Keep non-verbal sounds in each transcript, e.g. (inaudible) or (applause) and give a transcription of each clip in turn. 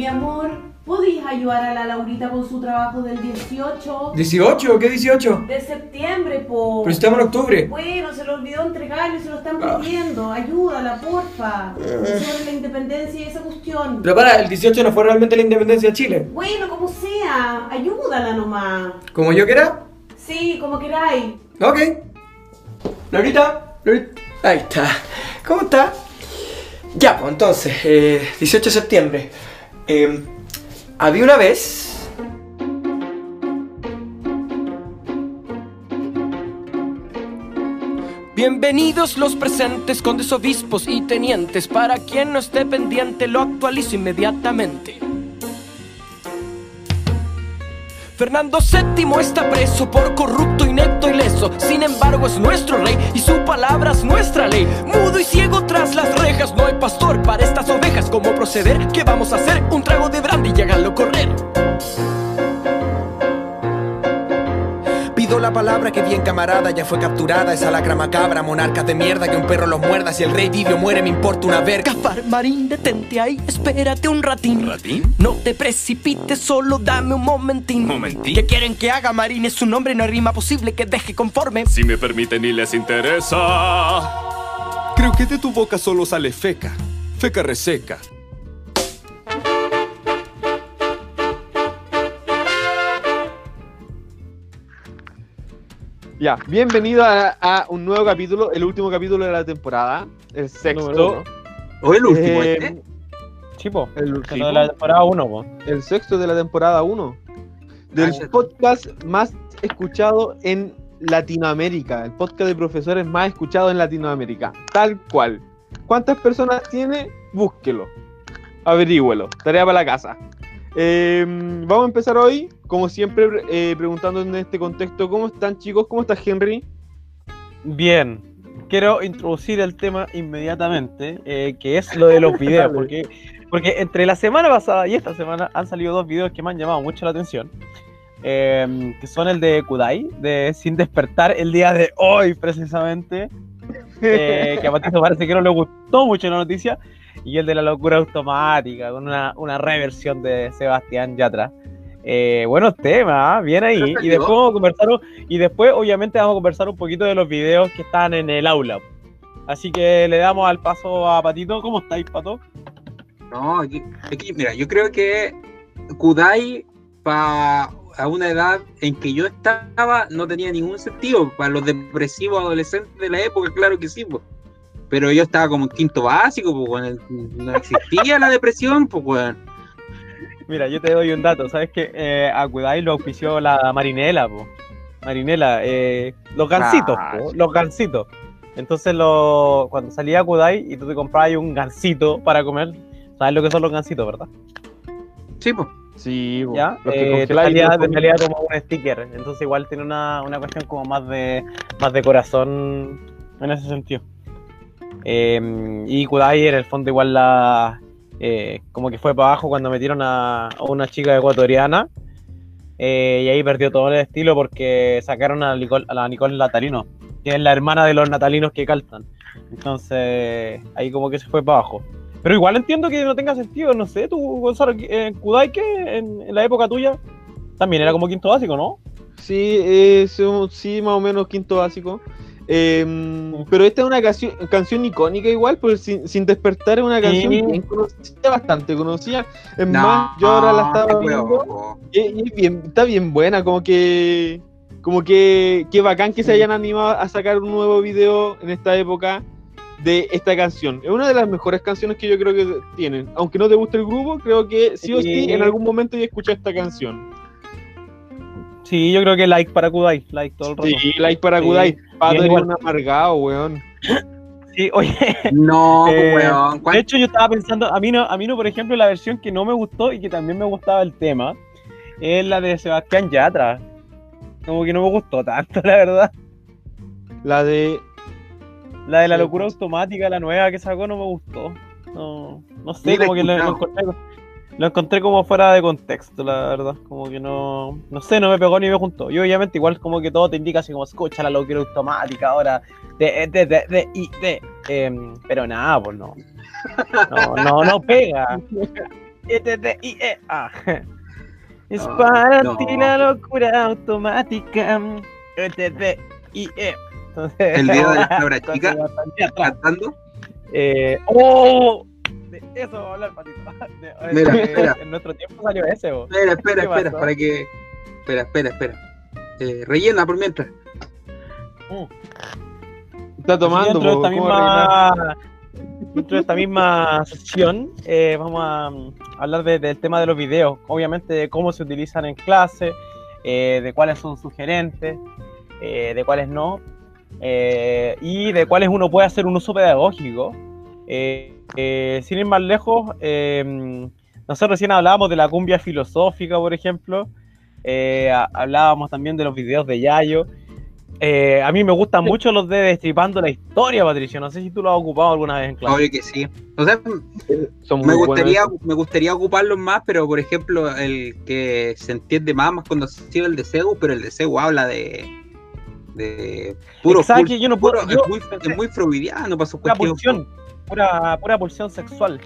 Mi amor, ¿podéis ayudar a la Laurita con su trabajo del 18 ¿18? ¿Qué 18? de septiembre, po? Pero estamos en octubre. Bueno, se lo olvidó entregarlo y se lo están pidiendo. Ayúdala, porfa. Sobre la independencia y esa cuestión. Pero para, el 18 no fue realmente la independencia de Chile. Bueno, como sea, ayúdala nomás. Como yo quiera. Sí, como queráis. Ok. Laurita, Laurita. Ahí está. ¿Cómo está? Ya, pues entonces, eh, 18 de septiembre. Eh, había una vez. Bienvenidos los presentes, condes, obispos y tenientes. Para quien no esté pendiente, lo actualizo inmediatamente. Fernando VII está preso por corrupto, inepto y leso. Sin embargo, es nuestro rey y su palabra es nuestra ley. Mudo y ciego tras las rejas, no hay pastor para estas ovejas. ¿Cómo proceder? ¿Qué vamos a hacer? Un trago de brandy y háganlo correr. La palabra que bien camarada ya fue capturada esa lacra macabra, monarcas de mierda que un perro los muerda si el rey vive o muere me importa una verga. Gaspar Marín, detente ahí, espérate un ratín. ¿Ratín? No te precipites, solo dame un momentín. ¿Momentín? ¿Qué quieren que haga Marín? Es su nombre, no hay rima posible que deje conforme. Si me permiten y les interesa. Creo que de tu boca solo sale feca. Feca reseca. Ya, bienvenido a, a un nuevo capítulo, el último capítulo de la temporada, el sexto. ¿O el último Eh, este? Chipo, El, de la temporada 1, po. el sexto de la temporada 1. Del Ah, podcast más escuchado en Latinoamérica. El podcast de profesores más escuchado en Latinoamérica. Tal cual. ¿Cuántas personas tiene? Búsquelo. Averígüelo. Tarea para la casa. Eh, vamos a empezar hoy, como siempre, eh, preguntando en este contexto, ¿cómo están chicos? ¿Cómo está Henry? Bien. Quiero introducir el tema inmediatamente, eh, que es lo de los (laughs) videos, porque, porque entre la semana pasada y esta semana han salido dos videos que me han llamado mucho la atención, eh, que son el de Kudai, de Sin Despertar, el día de hoy precisamente, eh, que a Patito parece que no le gustó mucho la noticia, y el de la locura automática, con una, una reversión de Sebastián Yatra. Eh, buenos temas, ¿ah? bien ahí. Y después vamos a conversar, y después obviamente vamos a conversar un poquito de los videos que están en el aula. Así que le damos al paso a Patito. ¿Cómo estáis, Pato? No, aquí, aquí, mira, yo creo que Kudai para a una edad en que yo estaba no tenía ningún sentido. Para los depresivos adolescentes de la época, claro que sí, pues. Pero yo estaba como en quinto básico, pues, weón, no existía la depresión, pues, weón. Mira, yo te doy un dato. ¿Sabes que eh, a Kudai lo auspició la Marinela, po? Marinela, eh, los gansitos, Ah, po, sí. los gansitos. Entonces, lo, cuando salía Kudai y tú te comprabas un gansito para comer, ¿sabes lo que son los gansitos, verdad? Sí, pues. Sí, po. ¿Ya? Los que Eh, te, salía, te salía como un sticker. Entonces, igual tiene una, una cuestión como más de, más de corazón en ese sentido. Eh, y Kudai en el fondo igual la eh, como que fue para abajo cuando metieron a, una chica ecuatoriana eh, y ahí perdió todo el estilo porque sacaron a, Nicole, la Nicole Natalino, que es la hermana de los natalinos que cantan. Entonces ahí como que se fue para abajo. Pero igual entiendo que no tenga sentido, no sé, tú, Gonzalo, en Kudai, que en, en la época tuya también era como quinto básico, ¿no? Sí, eh, sí, más o menos quinto básico. Eh, pero esta es una canción, canción icónica igual, pues sin, Sin despertar es una canción Sí. bien conocida, bastante conocida. Es No, más, yo ahora la estaba viendo y, y es bien, está bien buena, como que como que, que bacán que se hayan animado a sacar un nuevo video en esta época de esta canción. Es una de las mejores canciones que yo creo que tienen. Aunque no te guste el grupo, creo que sí o sí Sí. en algún momento ya escuché esta canción. Sí, yo creo que like para Kudai, like todo el rato. Sí, like para Sí. Kudai. Pato un amargado, weón. Sí, oye, No, (laughs) Eh, weón. de ¿cuán- hecho yo estaba pensando, a mí no, a mí no, por ejemplo, la versión que no me gustó y que también me gustaba el tema, es la de Sebastián Yatra. Como que no me gustó tanto, (laughs) la verdad. La de. La de la locura automática, la nueva que sacó, no me gustó. No, no sé, como que lo, lo encontré, lo encontré como fuera de contexto, la verdad. Como que no, no sé, no me pegó ni me juntó. Y obviamente igual como que todo te indica así como escucha la locura automática ahora, de, de, de, de, y de. Em, pero nada, pues no. No, no, no pega. (laughs) E-T-T-I-E-A. (laughs) Es para no. ti la locura automática. E-T-T-I-E. Entonces, El video de la cabra entonces, chica. cantando. Eh, ¡Oh! De eso vamos a hablar, Patito. (laughs) De- Mira, (laughs) de- espera. En nuestro tiempo salió ese, vos. Espera, espera, ¿Qué espera, para que. Espera, espera, espera. Eh, rellena por mientras. Está tomando, dentro de esta misma dentro de esta misma sesión eh, vamos a mm, hablar de- del tema de los videos obviamente de cómo se utilizan en clase eh, de cuáles son sugerentes eh, de cuáles no eh, y de cuáles uno puede hacer un uso pedagógico Eh, eh, sin ir más lejos eh, nosotros recién hablábamos de la cumbia filosófica por ejemplo Eh, ha- hablábamos también de los videos de Yayo eh, a mí me gustan mucho los de Destripando la Historia, Patricio. No sé si tú lo has ocupado alguna vez en clase. Obvio que sí. O sea, Son me muy buenos gustaría, me gustaría ocuparlos más, pero por ejemplo, el que se entiende más, más conocido el de CEU, pero el de CEU habla de. de puro. Exacto, full- yo no puedo- puro- yo- es, muy, es muy freudiano para sus cuestiones. pulsión, pura, pura pulsión sexual.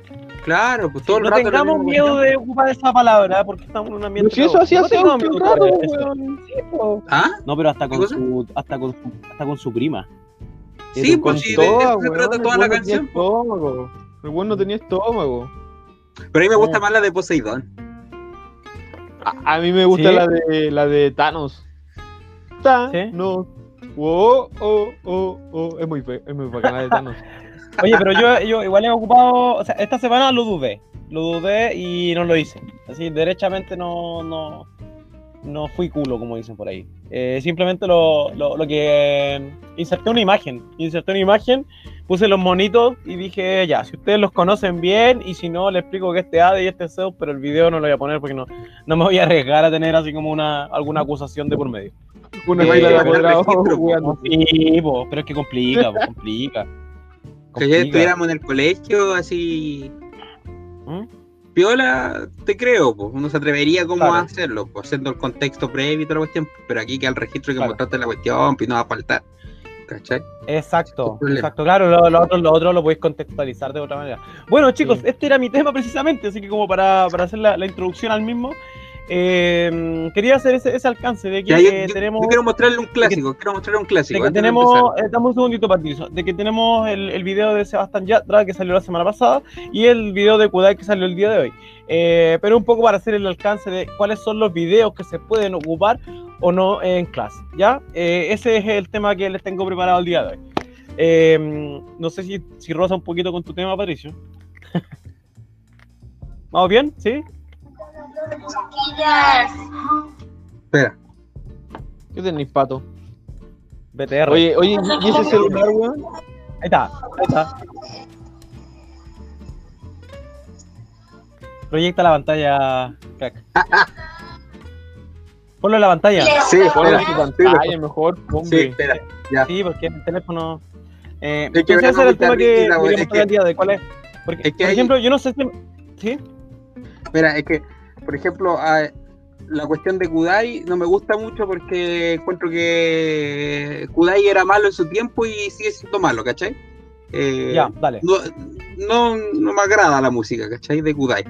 Claro, pues todo el no rato. tengamos miedo de ocupar esa palabra porque estamos en un ambiente. Si eso hacía no hace un rato, weón. ¿Ah? Pero hasta ¿Qué con, su, hasta, con su, hasta con su prima. Sí, Con pues de eso se trata toda la canción. estómago. El weón no tenía estómago. Pero a mí me gusta Oh. más la de Poseidón. A, a mí me gusta ¿Sí? la de la de Thanos. Thanos. Oh, oh, oh, oh. Es muy es muy bacana la de Thanos. (laughs) Oye, pero yo, yo igual he ocupado. O sea, esta semana lo dudé. Lo dudé y no lo hice. Así, derechamente no, no, no fui culo, como dicen por ahí. Eh, simplemente lo, lo, lo que. eh, inserté una imagen. Inserté una imagen, puse los monitos y dije, ya, si ustedes los conocen bien y si no, les explico que este ADE y este Zeus, pero el video no lo voy a poner porque no, no me voy a arriesgar a tener así como una alguna acusación de por medio. Una Eh, baila de apoderado registro. Sí, po, pero es que complica, po, complica. Que ya estuviéramos en el colegio así. ¿Mm? Piola, te creo, pues uno se atrevería como Claro. a hacerlo, pues haciendo el contexto previo y toda la cuestión, pero aquí que al registro que Claro. mostrarte la cuestión, pues no va a faltar. ¿Cachai? Exacto, exacto, claro, lo, lo otro, lo otro lo podéis contextualizar de otra manera. Bueno, chicos, Sí. este era mi tema precisamente, así que como para, para hacer la, la introducción al mismo, eh, quería hacer ese, ese alcance de que Ya, yo, eh, yo- tenemos... yo quiero mostrarle un clásico, quiero mostrarle un de clásico. que de tenemos, eh, dame un segundito Patricio, de que tenemos el, el video de Sebastián Yatra que salió la semana pasada y el video de Kudai que salió el día de hoy. Eh, pero un poco para hacer el alcance de cuáles son los videos que se pueden ocupar o no en clase, ¿ya? Eh, ese es el tema que les tengo preparado el día de hoy. Eh, no sé si, si roza un poquito con tu tema, Patricio. (laughs) ¿Vamos bien? ¿Sí? Espera, ¿Qué tenéis, pato? BTR. Oye, oye, ¿y ese celular, weón? Ahí está, ahí está. Proyecta la pantalla, crack. Ponlo en la pantalla. sí, Ponle espera, en tu pantalla, mejor, sí, hombre. espera, ya. Sí, porque el teléfono. Eh, Es que ese era el tema que queríamos que- día de. ¿Cuál es? Porque, es que por hay- ejemplo, yo no sé si. ¿Sí? Mira, es que, por ejemplo, a- la cuestión de Kudai no me gusta mucho porque encuentro que Kudai era malo en su tiempo y sigue siendo malo, ¿cachai? Eh, Ya, dale. no, no, no me agrada la música, ¿cachai? De Kudai.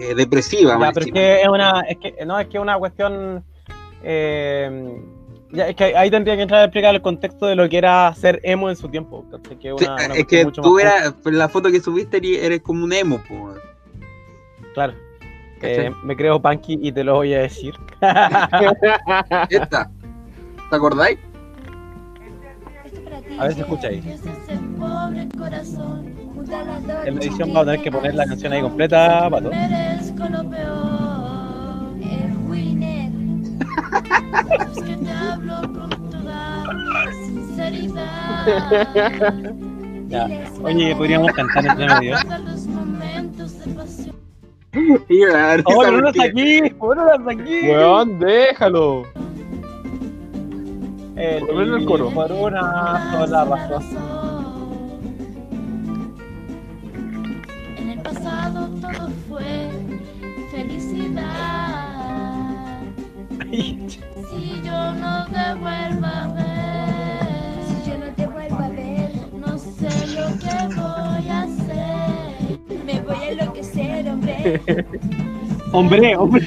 Eh, depresiva, Ya, más pero es que es una. Es que, no, es que es una cuestión. eh, ya, es que ahí tendría que entrar a explicar el contexto de lo que era ser emo en su tiempo. ¿cachai? Que es Sí, una- una es cuestión que tú eras, la foto que subiste eres, como un emo, po. Claro. Eh, me creo punky y te lo voy a decir. (laughs) Esta. ¿Te acordáis? A ver si escucha ahí. En la edición vamos a tener que poner la canción ahí completa, pato. (laughs) Ya. Oye, podríamos cantar entre medio. Y ¡Oh, no aquí! ¡Bueno, no está aquí! Weón, déjalo. El, Por lo el coro. Por una sola razón. En el pasado todo fue felicidad. Si yo no te vuelvo a ver, si yo no te vuelvo a ver, no sé lo que voy hombre. (laughs) Hombre, hombre.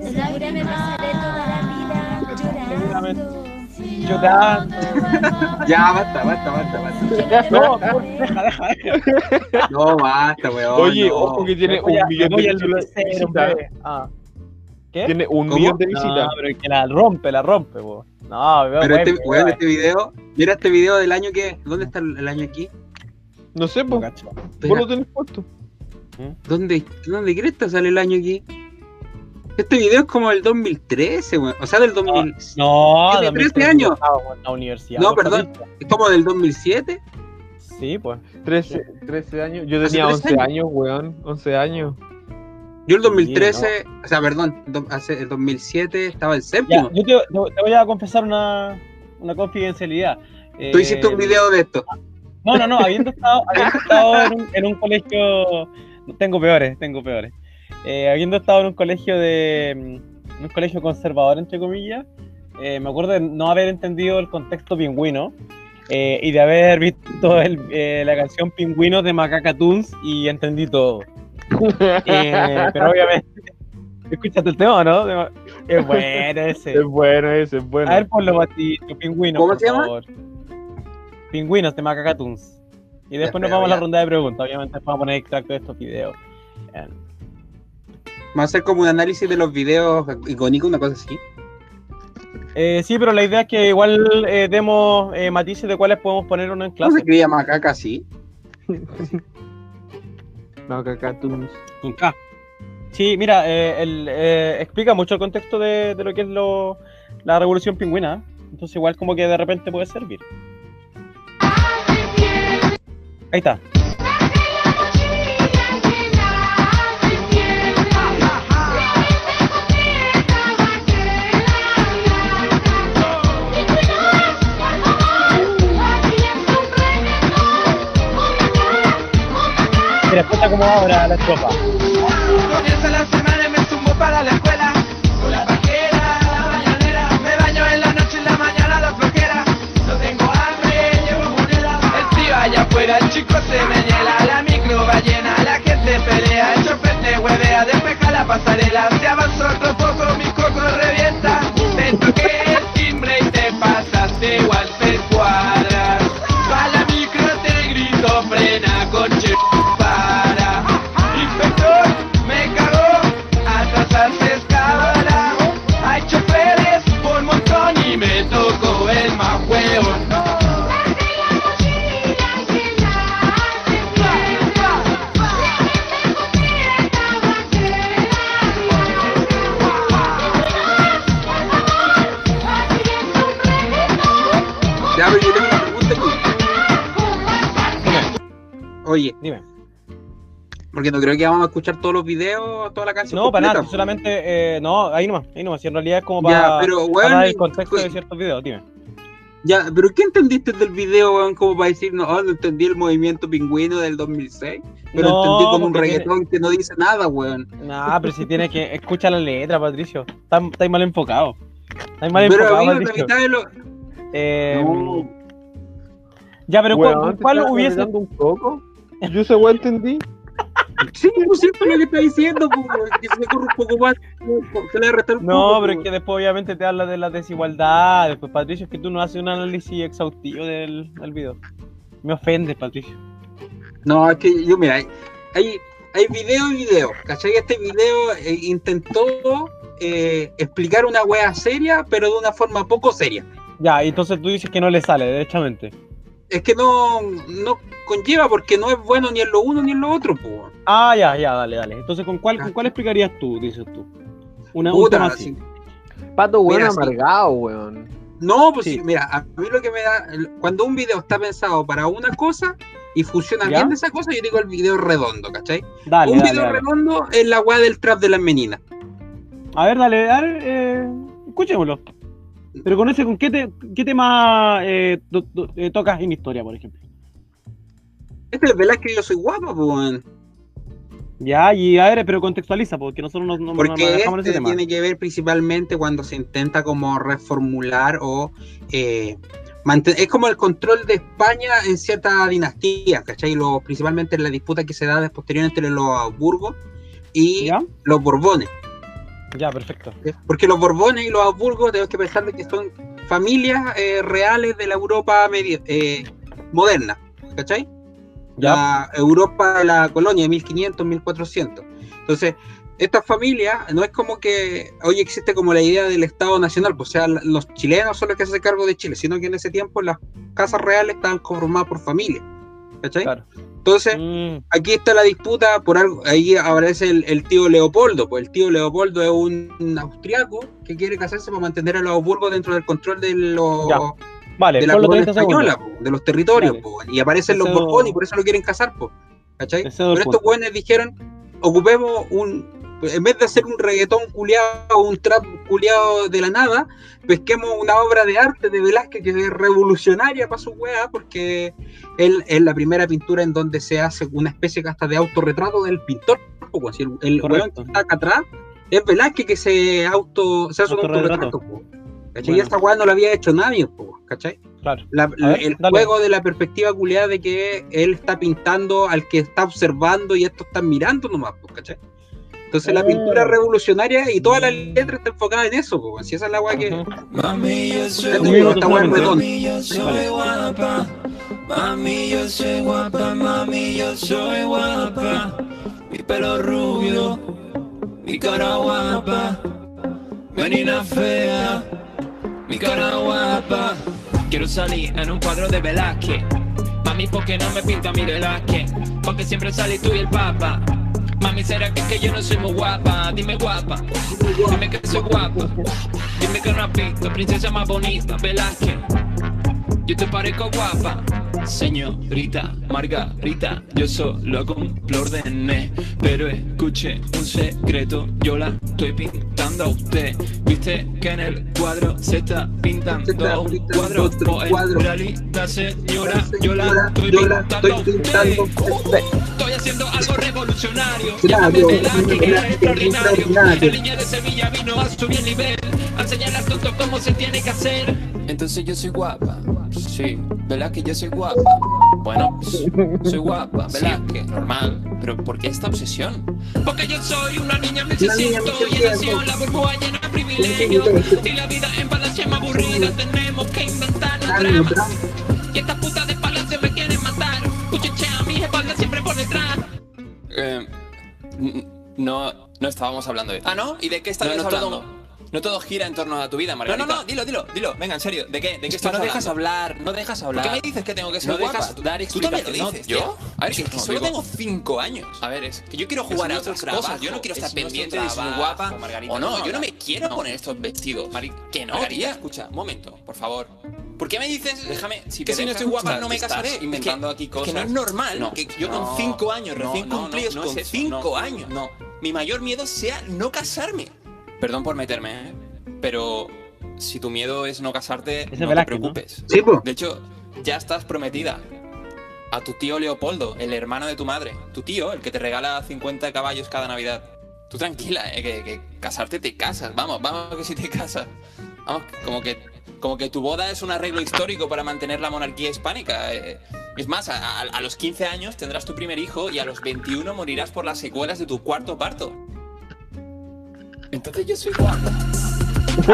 Seguramente me pasaré toda la vida llorando. Ya, basta, basta, basta, basta. No, deja, deja, deja. No, basta, weón. Oye, no. ojo que tiene un a- millón de visitas. Ah. ¿Qué? Tiene un ¿Cómo? millón de No, visitas. pero es que la rompe, la rompe, po. No, weón, Pero este, weón, weón, este video, mira este video del año que. ¿Dónde está el año aquí? No sé, no cacho. Vos lo tenés puesto. ¿Dónde, dónde cresta sale el año aquí? Este video es como del 2013, weón. O sea, del 2000. No, Tiene 2013 13 años. la universidad. No, perdón. Es como del 2007. Sí, pues. 13, 13 años. Yo tenía 13 11 años, weón. 11 años. Yo el 2013, o sea, perdón, do- hace el 2007 estaba el Ya, séptimo. yo te, te- te voy a confesar una, una confidencialidad. Tú Eh, hiciste un video de esto. No, no, no, habiendo estado, habiendo estado en, un, en un colegio. Tengo peores, tengo peores. Eh, habiendo estado en un colegio de. mm, Un colegio conservador, entre comillas, eh, me acuerdo de no haber entendido el contexto pingüino eh, y de haber visto el- eh, la canción Pingüinos de Macaca Toons y entendí todo. Eh, pero obviamente. ¿Escuchaste el tema o no? Es bueno ese. Es bueno ese, es bueno. A ver, ponlo Matito, pingüinos, ¿Cómo por se llama? favor. Pingüinos de Macacatuns. Y después nos vamos a la ronda de preguntas. Obviamente vamos a poner extracto de estos videos. Bien. Vamos a hacer como un análisis de los videos icónicos, una cosa así. Eh, sí, pero la idea es que igual eh, demos eh, matices de cuáles podemos poner uno en ¿Cómo clase. se escribía macaca (laughs) caca, tú. Con K. Sí, mira, eh, el, eh, explica mucho el contexto de, de lo que es lo, la revolución pingüina. Entonces igual como que de repente puede servir. Ahí está. Mira, escucha cómo va ahora la estrofa. Comienza la semana y me zumbo para la escuela. Afuera, el chico se me hiela. La micro va llena, la gente pelea. El chofer te huevea, despeja la pasarela. Se avanzó otro poco, mi coco revienta. Oye, Dime. porque no creo que vamos a escuchar todos los videos, toda la canción. No, para nada, solamente, eh, no, ahí nomás, ahí nomás, si en realidad es como para, Ya, pero, para weón, dar el contexto de pues- ciertos videos, dime. Ya, pero ¿qué entendiste del video, weón? Como para decir, no, oh, no entendí el movimiento pingüino del 2006, pero No, entendí como un tiene- reggaetón que no dice nada, weón. Nah, pero si tienes que, escucha la letra, Patricio, estás estás mal enfocado, estás mal Pero, enfocado, amigo, la Patricio. mitad de lo... Eh, No. Ya, pero ¿cuál, Weón, ¿te cuál estás hubiese, un poco? Yo ese weón entendí. Sí, pues sí, es lo que está diciendo, pues, que se me corre un poco más, se le va a restar un no, poco, pero es pues. que después obviamente te habla de las desigualdades, pues Patricio, es que tú no haces un análisis exhaustivo del, del video. Me ofendes, Patricio. No, es que yo, mira, hay, hay, hay video y video, ¿cachai? Este video eh, intentó eh, explicar una wea seria, pero de una forma poco seria. Ya, y entonces tú dices que no le sale, derechamente. Es que no, no conlleva porque no es bueno ni en lo uno ni en lo otro, pues. Ah, ya, ya, dale, dale. Entonces, ¿con cuál, con cuál explicarías tú, dices tú? Una, un Puta, así. sí. Pato, weón, Mira, sí. amargado, weón. No, pues Sí. mira, a mí lo que me da, cuando un video está pensado para una cosa y funciona ¿Ya? bien de esa cosa, yo digo el video redondo, ¿cachai? Dale, un dale, video dale. redondo es la weá del trap de las meninas. A ver, dale, a ver, eh, escuchémoslo. Pero con ese, ¿con qué, te, qué tema eh, eh, tocas en historia, por ejemplo? Este es verdad que yo soy guapa, pues. Ya, y a ver, pero contextualiza, porque nosotros no, no, no Porque manejamos ese este tema. tiene que ver principalmente cuando se intenta como reformular o eh, es como el control de España en ciertas dinastías, ¿cachai? Lo, principalmente en la disputa que se da posterior entre los Habsburgos y ¿Ya? los Borbones. Ya, perfecto. Porque los Borbones y los Habsburgos tenemos que pensar de que son familias eh, reales de la Europa eh, moderna, ¿cachai? Ya. La Europa de la colonia de 1500, 1400. Entonces, esta familia no es como que hoy existe como la idea del Estado Nacional, pues, o sea, los chilenos son los que se hacen cargo de Chile, sino que en ese tiempo las casas reales estaban conformadas por familias, ¿cachai? Claro. Entonces, Mm, aquí está la disputa por algo. Ahí aparece el, el tío Leopoldo. Pues el tío Leopoldo es un austriaco que quiere casarse para mantener a los Habsburgos dentro del control de los vale, de la corona 30 segundos. española, po, de los territorios. Po, y aparecen los Borbones y por eso lo quieren casar. Po, ¿cachai? Pero estos jóvenes dijeron: ocupemos un. En vez de hacer un reggaetón culiado, un trap culiado de la nada, pesquemos una obra de arte de Velázquez que es revolucionaria para su weá, porque él es la primera pintura en donde se hace una especie hasta de autorretrato del pintor. po, pues, si el el weón que está acá atrás es Velázquez que se auto se hace un Autorretrato. autorretrato. po, ¿cachai? Y Bueno. esta weá no la había hecho nadie, po, ¿cachai? Claro. La- A ver, el dale. juego de la perspectiva culiada de que él está pintando al que está observando y estos están mirando nomás, pues, ¿cachai? Entonces la Oh. pintura es revolucionaria y toda la letra está enfocada en eso, pues, si esa es la weá que. Mami, yo soy redonda. Mami, yo soy guapa. Mami, yo soy guapa. Mami, yo soy guapa. Mi pelo rubio, mi cara guapa. Menina fea, mi cara guapa. Quiero salir en un cuadro de Velázquez. Mami, ¿por qué no me pinta mi Velázquez? Porque siempre salí tú y el papa. Mami, ¿será que, que yo no soy muy guapa? Dime guapa. Dime que soy guapa. Dime que no has visto princesa más bonita, Velázquez. Yo te parezco guapa. Señorita Margarita, yo solo cumplo órdenes, pero escuche un secreto, yo la estoy pintando a usted. Viste que en el cuadro se está pintando un cuadro, o en realidad señora, yo la estoy la pintando a estoy usted. haciendo algo revolucionario. Velázquez, que extraordinario. de Sevilla vino a subir el nivel, a enseñar al tonto cómo se tiene que hacer. Entonces yo soy guapa. Sí, ¿verdad que yo soy guapa? Bueno, pues, soy guapa, ¿verdad que normal? Pero ¿por qué esta obsesión? Porque yo soy una niña niña 1600 y he 1600. nacido en la burbuja llena de privilegios. Y la vida en palacio es más aburrida, tenemos que inventar un drama. Y estas putas de palacio me quieren matar. Cuchiche a mi espalda siempre por detrás. Eh, no, no estábamos hablando de ¿Ah, no? ¿Y de qué estabas no, no hablando? No todo gira en torno a tu vida, No, Margarita. no, no, dilo, dilo, dilo. Venga, en serio. ¿De qué? ¿De qué Es que estás no dejas hablando? hablar, no dejas hablar. ¿Por qué me dices que tengo que ser no guapa? dejas dar Tú también lo explicaciones. dices, ¿Yo? tío. A ver, que no, solo digo- tengo cinco años. A ver, es Que yo quiero jugar a nuestro otras cosas. trabajo, Yo no quiero estar es nuestro pendiente de si soy trabajo, guapa Margarita, o no. no, Yo no me no. quiero No. poner estos vestidos. Mari- Que no, Margarita, tía. escucha, un momento, por favor. ¿Por qué me dices Déjame, si que te si no dejas, estoy guapa no me estás casaré? inventando Es que- aquí cosas. Es que no es normal No, que yo no, con cinco años, no, recién no, no, cumplidos, no es con eso, cinco no, años, no. mi mayor miedo sea no casarme. Perdón por meterme, ¿eh? pero si tu miedo es no casarte, no te preocupes. Sí, pues. De hecho, ya estás prometida. A tu tío Leopoldo, el hermano de tu madre. Tu tío, el que te regala 50 caballos cada Navidad. Tú tranquila, eh, que, que casarte te casas. Vamos, vamos que si te casas. Vamos, como que, como que tu boda es un arreglo histórico para mantener la monarquía hispánica. eh. Es más, a, a- a los 15 años tendrás tu primer hijo y a los 21 morirás por las secuelas de tu cuarto parto. Entonces yo soy guapa. (laughs)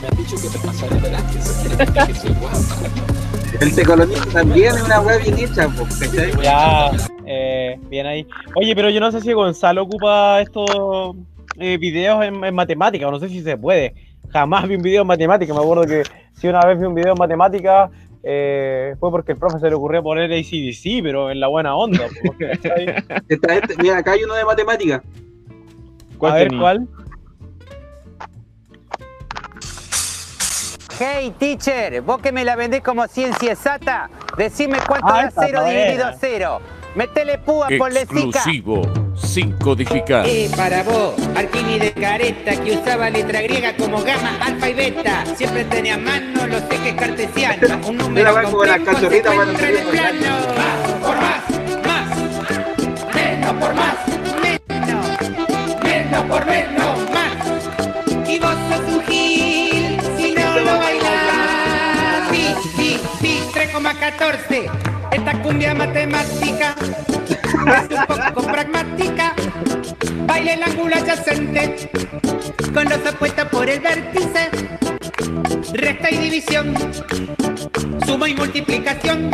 Me han dicho que te pasaré. Que soy guapa. El tecolonista también es una web bien hecha. Ya, eh, bien ahí. Oye, pero yo no sé si Gonzalo ocupa estos eh, videos en, en matemática, o no sé si se puede. Jamás vi un video en matemática. Me acuerdo que si una vez vi un video en matemática eh, fue porque el profe se le ocurrió poner ACDC, pero en la buena onda. po, ¿cachai? Está este- mira, acá hay uno de matemática. A ver cuál. Hey, teacher, vos que me la vendés como ciencia exacta, decime cuánto Ah, cero está dividido buena. a cero. Metele púa, cica. Exclusivo, sin codificar. Eh, para vos, Arquímedes careta que usaba letra griega como gamma, alfa y beta. Siempre tenía a mano los ejes cartesianos. Un número Mira, como la se cachorrita, encuentra en el bueno, plano. Más por más, más. Menos por más, por no más. Y vos sos un si no lo bailás. Sí, sí, sí, 3,14. Esta cumbia matemática es un poco pragmática. Baila el ángulo adyacente, con los apuestas por el vértice. Resta y división, suma y multiplicación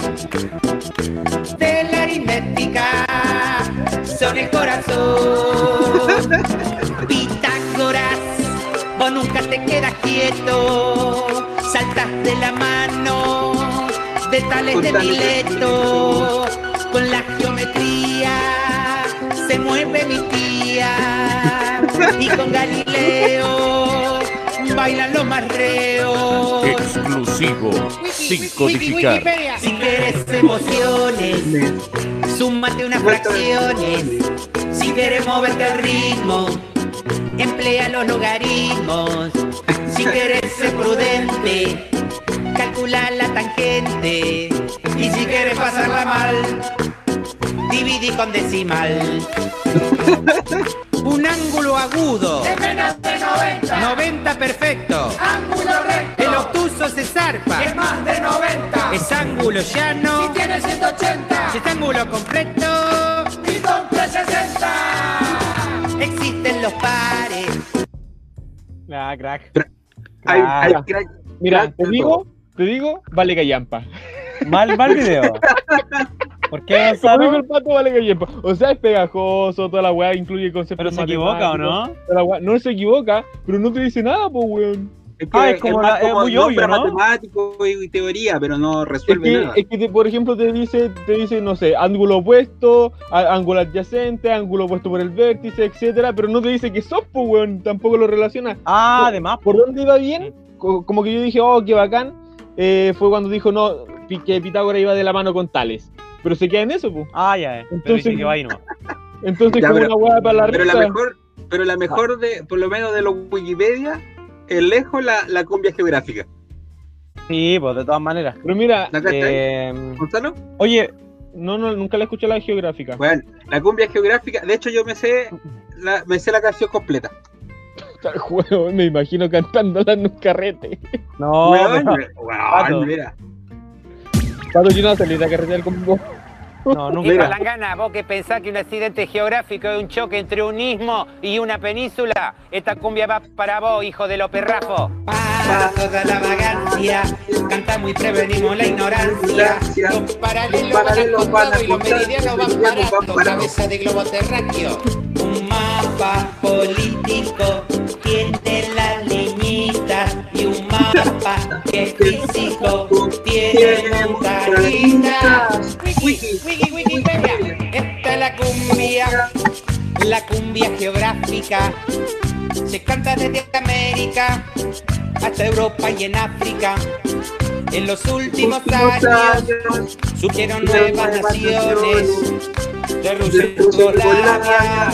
de la aritmética son el corazón. Pitágoras, vos nunca te quedas quieto, saltas de la mano de tales de Mileto, con la geometría se mueve mi tía, y con Galileo bailan los más reos. Exclusivo sin codificar. Si quieres emociones, súmate unas fracciones. Si quieres moverte al ritmo, emplea los logaritmos. Si quieres ser prudente, calcula la tangente. Y si quieres pasarla mal, dividí con decimal. Un ángulo agudo. Es menos de 90. 90 perfecto. Ángulo recto. El obtuso se zarpa. Es más de 90. Es ángulo llano. Si tiene 180. Si es ángulo completo. Y con 360. Existen los pares. Ah, crack. Ay, ay, Ah. crack, Mira, te digo, te digo, vale callampa. Mal, mal video. (laughs) ¿Por qué, (laughs) Como dijo el pato, vale callampa. O sea, es pegajoso, toda la weá incluye conceptos Pero se equivoca, ¿o no? la weá- No se equivoca, pero no te dice nada, pues, weón. Es que Ah, es como la- es muy obvio, ¿no? matemático y teoría, pero no Es resuelve que, nada. es que te- por ejemplo, te dice, te dice, no sé, ángulo opuesto, a- ángulo adyacente, ángulo opuesto por el vértice, etcétera, pero no te dice que sos, pues, weón, tampoco lo relaciona. Ah, Por- además. ¿Por dónde iba bien? Co- Como que yo dije, oh, qué bacán, eh, fue cuando dijo, no, que Pitágoras iba de la mano con Tales. Pero se queda en eso, pues. Ah, ya, eh. Pero Entonces- dice que va ahí nomás. Entonces, Ya, como pero- una weá para la Pero la mejor, pero la mejor de, por lo menos de los Wikipedia, es lejos la, la cumbia geográfica. Sí, pues de todas maneras. Pero mira. Eh, ¿Gonzalo? oye, no, no, nunca la escuché la geográfica. Bueno, la cumbia geográfica, de hecho yo me sé la, me sé la canción completa. Tal juego, me imagino cantándola en un carrete. no, weón, Pato. mira. Pato, yo no salí a carretear conmigo. no, nunca. Mira. Langana, vos que pensás que un accidente geográfico es un choque entre un istmo y una península, esta cumbia va para vos, hijo de los perrafos. Para toda la vagancia, canta muy prevenimos la ignorancia. Los paralelos van al costado y los meridianos van parando, cabeza de globo terráqueo. Un mapa político tiene las y un mapa que físico tiene caritas. Wiki, wiki, Wikipedia. Esta es la cumbia, la cumbia geográfica. Se canta desde América hasta Europa y en África. En los últimos años surgieron nuevas naciones de Rusia y Yugoslavia.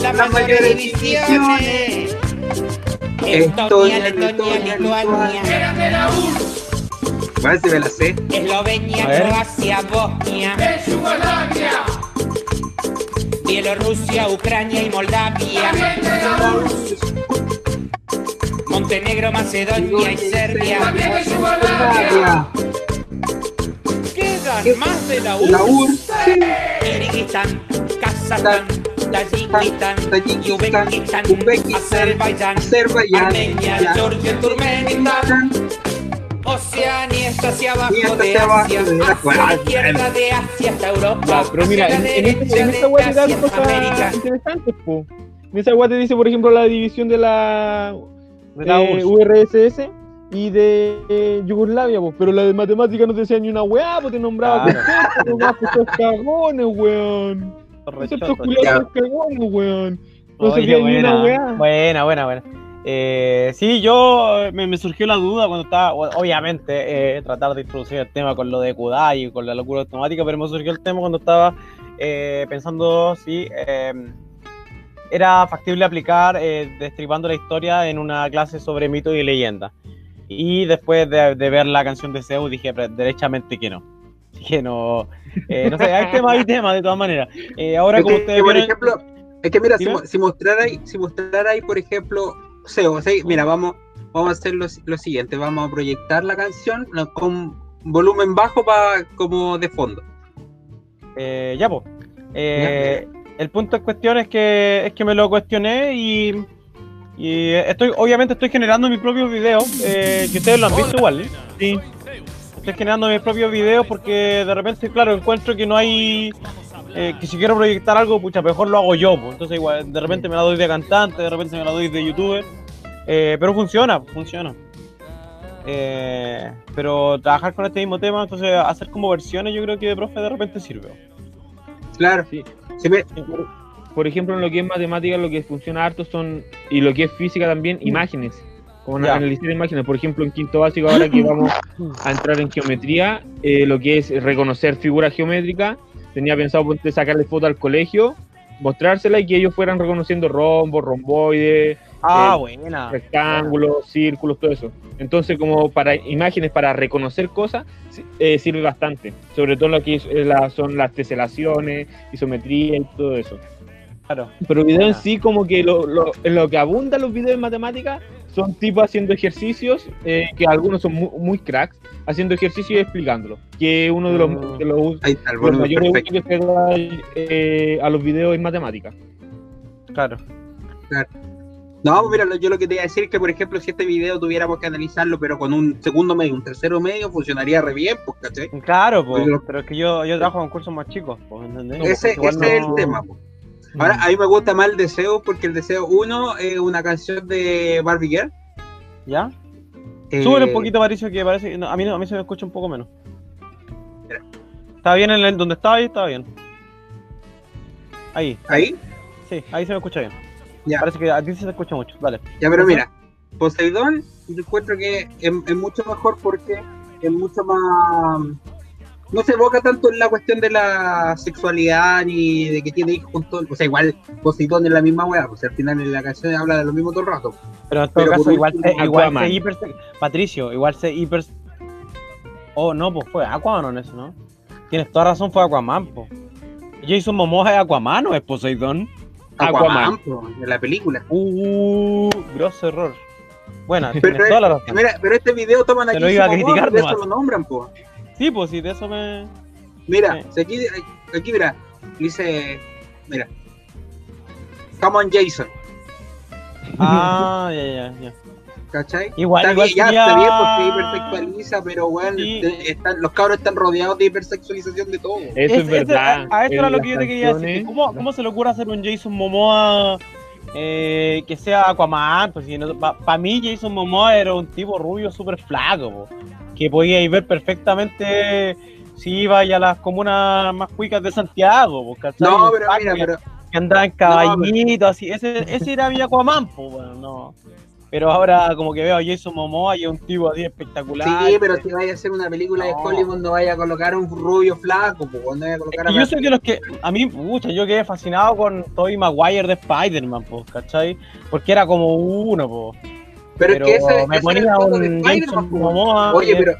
Las mayores divisiones. Estonia, Letonia, Lituania. Eran de la me sé. Eslovenia. Croacia, Bosnia, Yugoslavia. Bielorrusia, Ucrania y Moldavia, También de la URSS. Montenegro, Macedonia y Serbia. Quedan más de la. URSS. Kirguistán, Kazajstán, Tayikistán, Tayikistán, Uzbekistán, Azerbaiyán, Azerbaiyán, Armenia. Georgia, Turkmenistán, Oceanía está hacia abajo de Asia, hacia la izquierda de Asia hasta Europa, pero mira, en, este- esta weá te da Asia, cosas América. interesantes, po. En esa weá te dice, por ejemplo, la división de la, De la eh, URSS. Y de eh, Yugoslavia, po. pero la de matemática no te decía ni una weá, te nombraba Claro. conceptos, nomás esos cagones, weón. Culiados cagones, weón. No Oye, buena, buena, buena, buena. Eh, sí, yo eh, me, me surgió la duda cuando estaba, obviamente, eh, tratar de introducir el tema con lo de Kudai y con la locura automática, pero me surgió el tema cuando estaba eh, pensando si eh, era factible aplicar destripando la historia en una clase sobre mito y leyenda. Y después de, de ver la canción de Zeus dije derechamente que no. Que no, eh, no sé, hay tema, hay tema de todas maneras. Eh, ahora Es como que, ustedes por vieron- ejemplo, es que mira, si, si mostrar ahí, si mostrar ahí, por ejemplo, SEO, o sea, mira, vamos, vamos a hacer lo, lo siguiente, vamos a proyectar la canción con volumen bajo para como de fondo. Eh, ya, pues. el punto en cuestión es que, es que me lo cuestioné y, y estoy, obviamente estoy generando mis propios videos, eh, que ustedes lo han visto igual, ¿eh? Sí. Estoy generando mis propios videos porque de repente, claro, encuentro que no hay... eh, que si quiero proyectar algo, pucha, mejor lo hago yo. pues. Entonces igual, de repente me la doy de cantante, de repente me la doy de youtuber. eh, pero funciona, funciona. Eh, pero trabajar con este mismo tema, entonces hacer como versiones, yo creo que de profe de repente sirve. Claro. Sí. Por, por ejemplo, en lo que es matemática, lo que funciona harto son, y lo que es física también, imágenes. Como analizar imágenes. Por ejemplo, en quinto básico, ahora que vamos a entrar en geometría, eh, lo que es reconocer figuras geométricas, tenía pensado ponte, sacarle foto al colegio, mostrársela y que ellos fueran reconociendo rombos, romboides, Ah, eh, buena. rectángulos, círculos, todo eso. Entonces, como para imágenes, para reconocer cosas, eh, sirve bastante. Sobre todo lo que es- eh, la- son las teselaciones, isometría y todo eso. Claro. Pero video en sí, como que lo, lo- en lo que abundan los videos en matemáticas, son tipos haciendo ejercicios, eh, que algunos son muy, muy cracks, haciendo ejercicios y explicándolo. Que uno de los, de los, Ahí está, el los volumen mayores usos que se da eh, a los videos en matemáticas. Claro. Claro. No, pues mira, yo lo que te iba a decir es que, por ejemplo, si este video tuviéramos que analizarlo, pero con un segundo medio, un tercero medio, funcionaría re bien, pues, ¿cachai? Claro, po, Pero- pero es que yo, yo trabajo con cursos más chicos, pues, ¿entendés? Ese, ese es el tema. po. Ahora, a mí me gusta más el deseo porque el deseo 1 es una canción de Barbie Girl. ¿Ya? Eh, Súbele un poquito, Patricio, que parece no, a, mí, no- a mí se me escucha un poco menos. Está bien en el, donde estaba ahí, estaba bien. Ahí. ¿Ahí? Sí, ahí se me escucha bien. Ya. Parece que a ti se te escucha mucho. Dale. Ya, pero mira, Poseidón, yo encuentro que es, es mucho mejor porque es mucho más. No se evoca tanto en la cuestión de la sexualidad ni de que tiene hijos con todo. O sea, igual Poseidón es la misma weá, pues al final en la canción habla de lo mismo todo el rato. Pero en todo Pero caso, igual, se, igual Aquaman. se hiper... Patricio, igual se hiper... Oh, no, pues fue Aquaman en eso, ¿no? Tienes toda razón, fue Aquaman, po. Jason Momoa es Aquaman o es Poseidón? Aquaman, po, de la película. Uh, grosso error. Bueno, (laughs) Pero, tienes toda la razón. mira, pero este video toman Te aquí lo iba a criticar de eso nomás. lo nombran, po. Sí, pues sí, de eso me... Mira, si aquí, aquí mira, dice, mira, come on Jason, (laughs) Ah, ya, ya, ya. ¿cachai? Igual, está igual bien, ya sería- está bien porque hipersexualiza, pero bueno, están, los cabros están rodeados de hipersexualización de todo. Eso es, verdad. a, En era lo que yo te quería decir. ¿Cómo, ¿Cómo se le ocurre hacer un Jason Momoa eh, que sea Aquaman? Pues, Para mí, Jason Momoa era un tipo rubio súper flaco, po, que podíais ver perfectamente si iba a las comunas más cuicas de Santiago. ¿cachai? No, pero mira, que- pero que andaba en caballito, así. Ese, ese era Aquaman, po, bueno, no. Pero ahora, como que veo a Jason Momoa y es un tipo así espectacular. sí, pero si vaya a hacer una película de Hollywood no vaya a colocar un rubio flaco, pues no vaya a colocar a Y yo soy de los que, a mí, pucha, yo quedé fascinado con Tobey Maguire de Spider-Man, po, ¿cachai? Porque era como uno, po. Pero, es que ese, me ese ponía un Jason pues. Momoa. Oye, eh, pero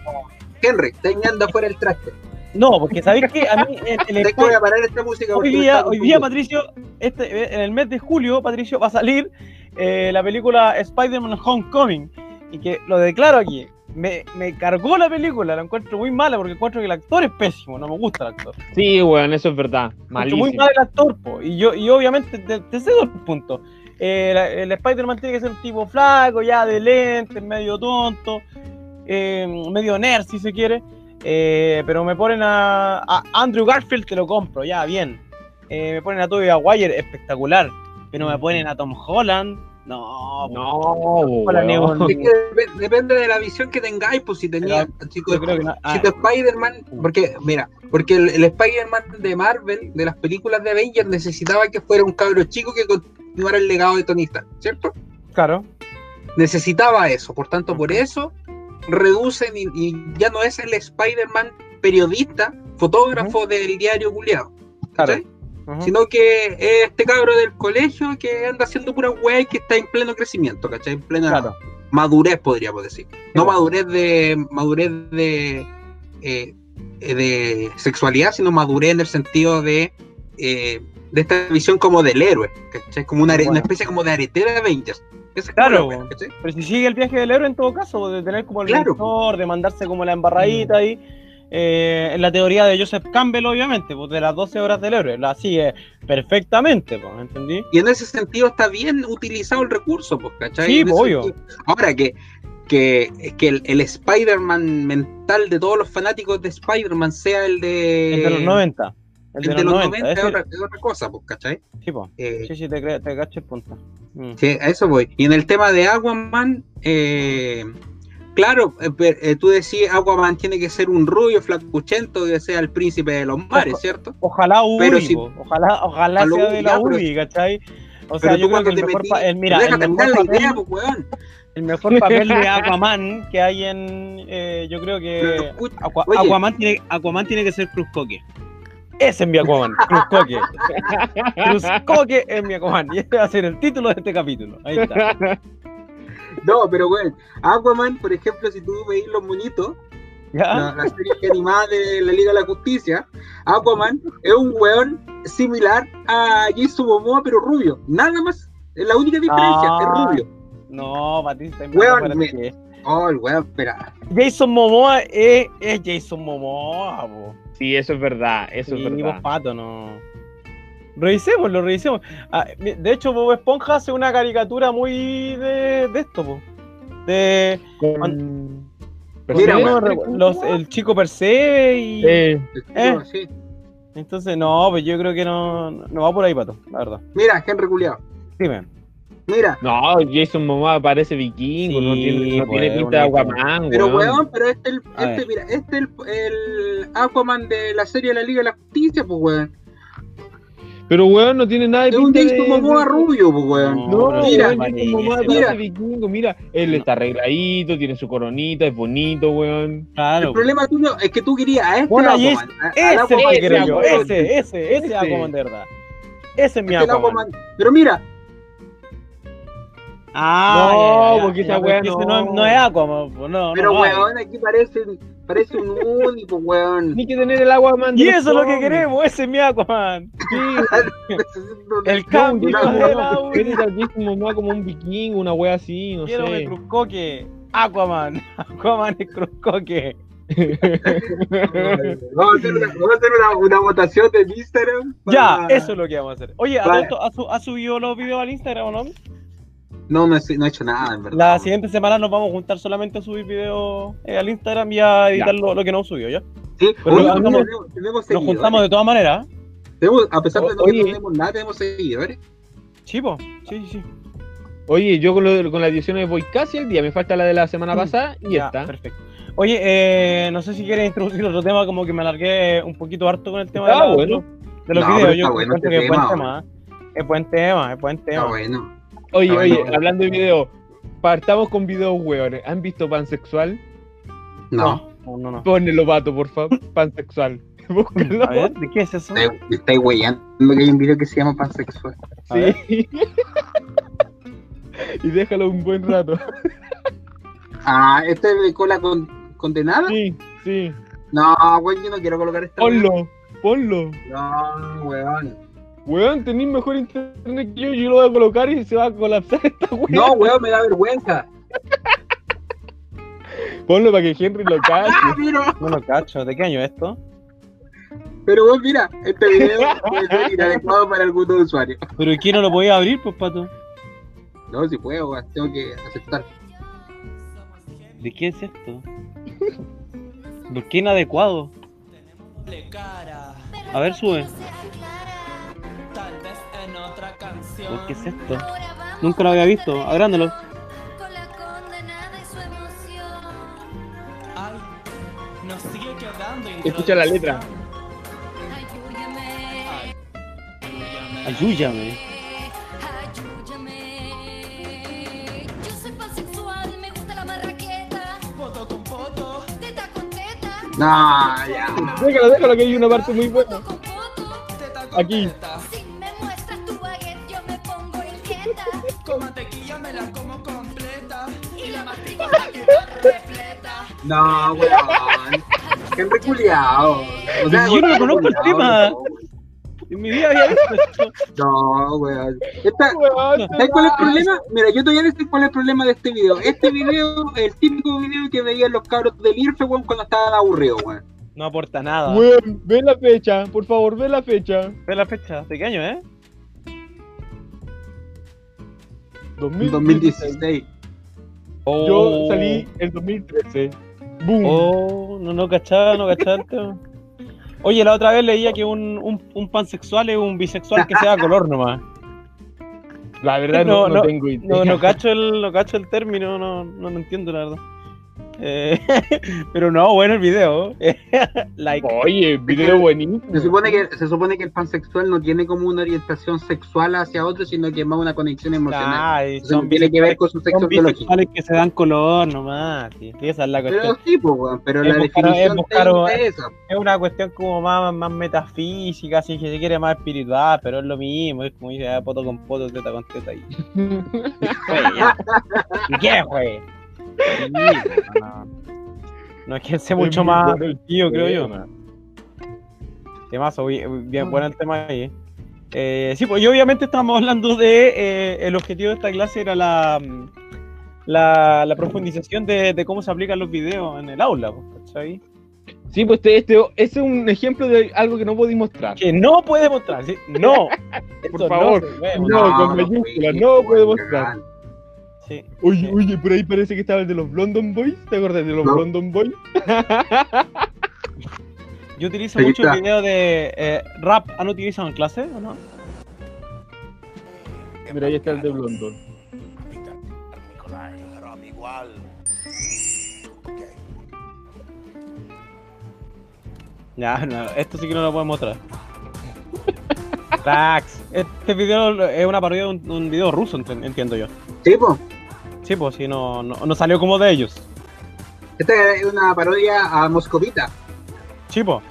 Henry, mirando afuera el traste. No, porque sabéis que a mí (laughs) el, que voy a parar esta música hoy día, hoy día. Patricio, este, en el mes de julio, Patricio, va a salir eh, la película Spider-Man Homecoming. Y que lo declaro aquí. Me, me cargó la película, la encuentro muy mala porque encuentro que el actor es pésimo, no me gusta el actor. Sí, weón, eso es verdad. Malísimo. muy mal el actor, po. Y yo, y obviamente te, te cedo el punto. Eh, la- el Spider-Man tiene que ser un tipo flaco, ya de lentes, medio tonto, eh, medio nerd si se quiere. Eh, pero me ponen a, a Andrew Garfield, te lo compro, ya, bien. Eh, me ponen a Tobey Maguire, espectacular. Pero me ponen a Tom Holland, no. No, Holland es un- Es que dep- depende de la visión que tengáis, pues si tenía, que no- si ah. tu Spider-Man, porque mira, porque el, el Spider-Man de Marvel, de las películas de Avengers, necesitaba que fuera un cabro chico que continuara el legado de Tony Stark, ¿cierto? Claro. Necesitaba eso, por tanto, por eso reducen y, y ya no es el Spider-Man periodista, fotógrafo del diario culiado, ¿cachai? Sino que es este cabro del colegio que anda haciendo pura weá y que está en pleno crecimiento, ¿cachai? En plena madurez, podríamos decir. No madurez de madurez de, eh, eh, de sexualidad, sino madurez en el sentido de, eh, de esta visión como del héroe, ¿cachai? Como una, una especie como de aretera de Avengers. Es Claro, la wea, pero si sigue el viaje del héroe en todo caso, de tener como el Claro, mentor, de mandarse como la embarradita ahí, eh, en la teoría de Joseph Campbell, obviamente, pues de las 12 horas del héroe, la sigue perfectamente, pues, ¿entendí? Y en ese sentido está bien utilizado el recurso, pues, ¿cachai? Sí, pues, obvio. sentido. Ahora que, que, que el, el Spider-Man mental de todos los fanáticos de Spider-Man sea el de. El de los 90. El El de, de los los 90, 90 es otra, es otra cosa, pues, ¿cachai? Sí, pues. Eh, Sí, sí, te, te cacho el punto. Mm. Sí, a eso voy. Y en el tema de Aquaman, eh, claro, eh, eh, tú decís Aquaman tiene que ser un rubio flacuchento que sea el príncipe de los mares, Ojo- ¿cierto? Ojalá Uri, Pero si- ojalá, ojalá sea de la ya, pero- ¿cachai? O sea, Pero yo tú creo cuando que el te mejor, metí- pa- el, mira, deja terminar la papel, idea, pues, weón. el mejor papel de (laughs) Aquaman que hay en, eh, yo creo que Aqua- oye. Aquaman, tiene, Aquaman tiene que ser Cruzcoque. Ese es mi Aquaman, Cruzcoque. Cruzcoque es mi Aquaman. Y este va a ser el título de este capítulo. Ahí está. No, pero weón, Aquaman, por ejemplo, si tú veis los monitos, ¿Ya? la, la serie animada de la Liga de la Justicia, Aquaman es un weón similar a Jason Momoa, pero rubio. Nada más. Es la única diferencia, Ah. es rubio. No, Batista. Weón, me- que- Oh, el weón, espera. Jason Momoa es, es Jason Momoa, po. Sí, eso es verdad, eso Sí, es vos, verdad. pato, no. Revisémoslo, revisemos. Ah, de hecho, Bob Esponja hace una caricatura muy de, de esto, po. De. Con- Mira, no, los- el chico Percebe y. Eh, ¿Eh? Sí. Entonces, no, pues yo creo que no, no va por ahí, pato, la verdad. Mira, Henry Culeado. Dime. Mira, No, Jason Momoa parece vikingo, no tiene, no pues, tiene pinta de Aquaman, pero weón. weón, pero este, el, este mira, este el, el Aquaman de la serie de la Liga de la Justicia, pues weón. Pero weón no tiene nada de Es un pinta de... Jason Momoa de- rubio, pues weón. No, pero mira, weón, Jason Momoa Mira. vikingo, mira, él está arregladito, tiene su coronita, es bonito, weón. Claro. El problema tuyo es que tú querías a este Bueno, Aquaman. a- Ese es Aquaman ese, ese, ese Ese. Aquaman de verdad. Ese es mi Este es Aquaman. Aquaman. Pero mira, Ah, No, ya, ya, ya, porque esa ese no. no. no es Aquaman, pues no, pero no weón, aquí parece, parece un pues weón. Tiene que tener el Aquaman de Y eso es lo que queremos, ese es mi Aquaman. (laughs) El No, cambio de la quiere Jason Momoa como un vikingo, una wea así, no Quiero sé. me Cruzcoque. Aquaman. Aquaman (laughs) es Cruzcoque. (laughs) Vamos a hacer, una, vamos a hacer una, una votación de Instagram. Ya, eso es lo que vamos a hacer. Oye, Vale. Adolfo, ¿has, su- has subido los videos al Instagram o no? No, no he, no he hecho nada, en verdad. La siguiente semana nos vamos a juntar solamente a subir videos eh, al Instagram y a editar lo, lo que no subió, ¿ya? Sí, Pero oye, nos juntamos- tenemos, tenemos Nos seguidores. juntamos de todas maneras. ¿eh? Tenemos- a pesar de no, Oye. que no tenemos nada, tenemos seguidores. Chivo, sí, sí, sí. Oye, yo con, lo- con las ediciones voy casi al día, me falta la de la semana pasada y Mm. Ya, esta. perfecto. Oye, eh, no sé si quieres introducir otro tema, como que me alargué un poquito harto con el tema Ah, de, la- bueno. de los No, videos. está Yo bueno encuentro este que es buen tema. ¿eh? Es buen tema, es buen Está tema. bueno. Oye, oye, hablando de video, partamos con videos hueones. ¿Han visto pansexual? No. No, no, no. Ponelo, pato, por favor. Pansexual. (laughs) Búscalo. A ver, ¿de qué es eso? Me me estáis weyando que hay un video que se llama pansexual. Sí. (laughs) y déjalo un buen rato. Ah, ¿este es de cola con, condenada? Sí, sí. No, güey, yo no quiero colocar este. Ponlo, ponlo. No, weón. Weón, tenéis mejor internet que yo, yo lo voy a colocar y se va a colapsar (laughs) esta weón. No, weón, me da vergüenza. Ponlo para que Henry lo cache. Ah. No lo cacho. ¿De qué año es esto? Pero weón, mira, este video puede ser inadecuado para algunos usuarios. Pero ¿y quién no lo podía abrir, pues, pato? No, si puedo, weón, tengo que aceptar. ¿De qué es esto? ¿Por qué inadecuado? A ver, sube. ¿Por qué es esto? Nunca lo había visto. Agrándalo. Escucha la letra. Ayúdame, Ayúdame. ayúdame. Yo soy pansexual, me gusta la marraqueta. foto con foto. Teta con teta, No, ya. Déjalo, déjalo que hay una parte muy buena. Aquí. Con mantequilla me la como completa. Y la mastico hasta quedar repleta. No, weón. Henry culiao. O Yo no conozco el tema. En mi vida había visto esto. No, weón. Esta- ¿Sabes cuál es el problema? Mira, yo todavía no sé cuál es el problema de este video. Este video el típico video que veían los cabros del IRFE, weón, cuando estaban aburridos, weón. No aporta nada. Weón, ve la fecha, por favor, ve la fecha. Ve la fecha. ¿De qué año, eh? 2016. Yo salí en 2013. Boom. Oh, no, no cachaba, no cachaba. el tema. Oye, la otra vez leía que un, un, un pansexual es un bisexual que sea color nomás. La verdad no, no, tengo idea. No, no cacho el, no cacho el término, no, no lo entiendo la verdad. Eh, (laughs) pero no, bueno el video. (laughs) like. Oye, video buenísimo. Se supone, que, se supone que el pansexual no tiene como una orientación sexual hacia otro, sino que es más una conexión emocional. Ay, Entonces, no tiene que ver con su sexo son biológico. que se dan color nomás. sí, sí, esa es la cuestión. Pero sí, pues, pero Es la buscar- definición es buscar- técnica es esa. Es una cuestión como más, más metafísica, así que se quiere más espiritual, pero es lo mismo, es como dice, ah, poto con poto, teta con teta. (laughs) ¿Y qué, güey? No. No es que sé mucho más bueno el tío, creo yo. tema. Temazo, bien, bien bueno el tema ahí. Eh, sí, pues y obviamente estábamos hablando de eh, el objetivo de esta clase era la, mm, la, la profundización de, de cómo se aplican los videos en el aula, pues, ¿cachai? Sí, pues este, este ese es un ejemplo de algo que no podéis mostrar. Que no puede mostrar, ¿sí? No. (laughs) Por favor, no no, con mayúsculas, no puede mostrar. Sí. Oye, oye, por ahí parece que estaba el de los London Boys. ¿Te acuerdas de los No. London Boys? (laughs) Yo utilizo mucho está. el video de eh, rap. ¿Han utilizado en clase o no? Mira, ahí está el de London. Ya, no, esto sí que no lo puedo mostrar. Cracks. Este video es una parodia de un, un video ruso, ent- entiendo yo. Sí, pues. Sí, pues sí, no, no, no salió como de ellos. Esta es una parodia a Moscovita. Sí, pues.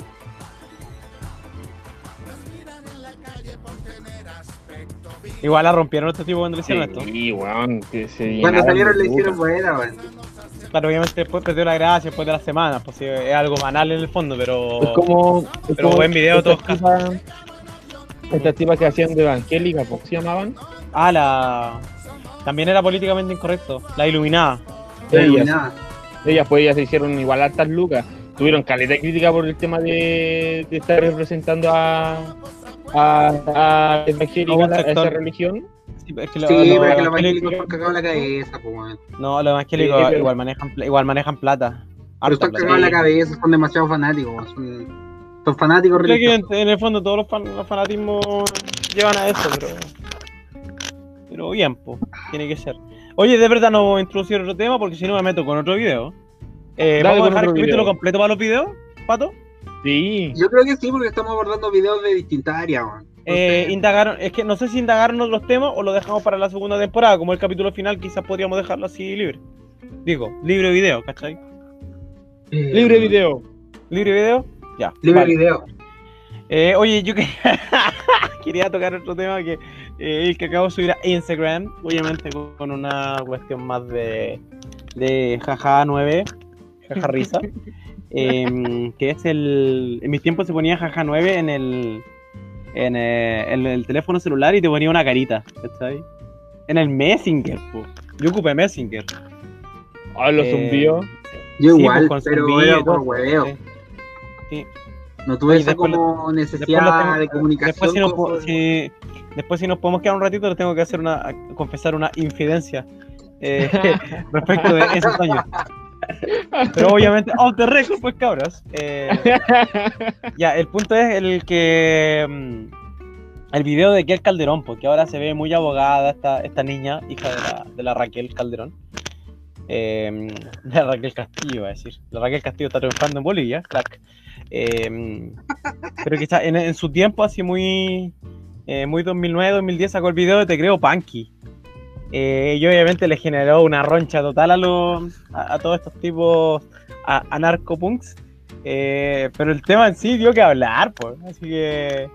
Igual la rompieron este tipo cuando le hicieron esto. Sí, weón, que se Cuando salieron le hicieron buena, weón. Claro, obviamente después perdió la gracia después de las semanas, pues sí, es algo banal en el fondo, pero. Es como. es Pero como buen video, todos Estas tipas que hacían de evangélica, ¿cómo se llamaban? Ah, la. También era políticamente incorrecto. La iluminada. Ellas, ellas pues ellas se hicieron igual hartas lucas. Tuvieron caleta de crítica por el tema de, de estar representando a, a, a evangélica, esa religión. Sí, es que lo- Sí, lo- pero que los evangélicos- están cagados en la cabeza, pues. No, los evangélicos Sí, pero- igual, manejan, igual manejan plata. Pero están cagados en la cabeza, son demasiado fanáticos. Son, son fanáticos religiosos. en, en el fondo todos los, fan- los fanatismos llevan a eso, pero. Pero bien, pues, tiene que ser. Oye, de verdad no voy a introducir otro tema porque si no me meto con otro video. Eh, Dale ¿Vamos a dejar el capítulo video. completo para los videos, Pato? Sí. Yo creo que sí, porque estamos abordando videos de distintas áreas, weón. Eh, indagaron, es que no sé si indagaron otros temas o lo dejamos para la segunda temporada, como el capítulo final, quizás podríamos dejarlo así libre. Digo, libre video, ¿cachai? Eh, Libre video. ¿Libre video? Ya. Libre vale. video. Eh, oye, yo quería, (laughs) quería tocar otro tema que el que acabo de subir a Instagram, obviamente con, una cuestión más de, de jaja 9, jaja risa, (laughs) em, que es el... En mis tiempos se ponía jaja 9 en el, en, eh, en el teléfono celular y te ponía una carita, ¿cachai? En el Messenger, po. Yo ocupé Messenger. Ah, los Eh, zumbidos. Yo Sí, igual, pues, con pero por hueveo. sí. Sí. No tuve esa como necesidad tengo- de comunicación. después si, nos, con- po- si- después si nos podemos quedar un ratito, les tengo que hacer una, confesar una infidencia eh, (laughs) respecto de esos años. Pero obviamente, off the record, pues cabras. Eh, ya, el punto es el que mm, el video de Kiel Calderón, porque ahora se ve muy abogada esta, esta niña, hija de la, de la Raquel Calderón. Eh, de la Raquel Castillo, iba a decir. La Raquel Castillo está triunfando en Bolivia, crack. Eh, pero quizás en, en su tiempo, así muy, eh, muy 2009-2010, sacó el video de Te Creo Punky. Eh, y obviamente le generó una roncha total a, los, a, todos estos tipos a- anarcopunks. Eh, pero el tema en sí dio que hablar, pues. Así que.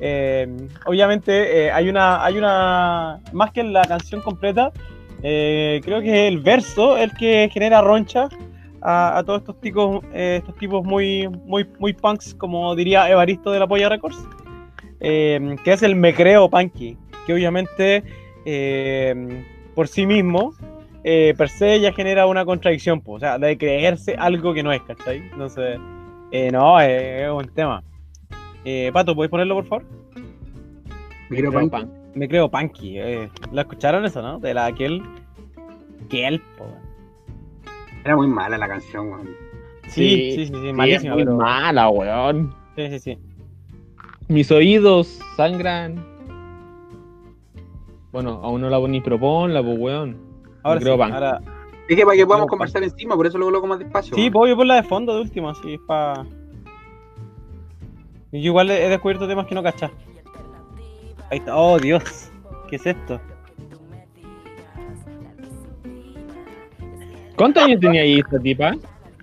eh, obviamente eh, hay una. hay una. Más que la canción completa. creo que el verso el que genera roncha a, a todos estos tipos, eh, estos tipos muy, muy, muy punks, como diría Evaristo de la Polla Records. eh, que es el me creo punky, que obviamente eh, por sí mismo, eh, per se ya genera una contradicción, po, o sea, de creerse algo que no es, ¿cachai? Entonces, eh, no, es, es un tema. Eh, Pato, ¿puedes ponerlo por favor? Me creo punky. Me creo punky. eh. ¿Lo escucharon eso, no? De la aquel. Kelp, po. Era muy mala la canción, weón. Sí, sí, sí, sí, malísima, muy pero- mala, weón. Sí, sí, sí. Mis oídos sangran. Bueno, aún no la poní, pero ponla, pues, weón. Ahora creo sí, ahora- Es que para que podamos conversar encima, por eso lo coloco más despacio. Sí, weón. pues yo por la de fondo de última, así, es pa... Yo igual he he descubierto temas que no cachas. Ahí está. Oh, Dios. ¿Qué es esto? ¿Cuántos años tenía ahí esta tipa?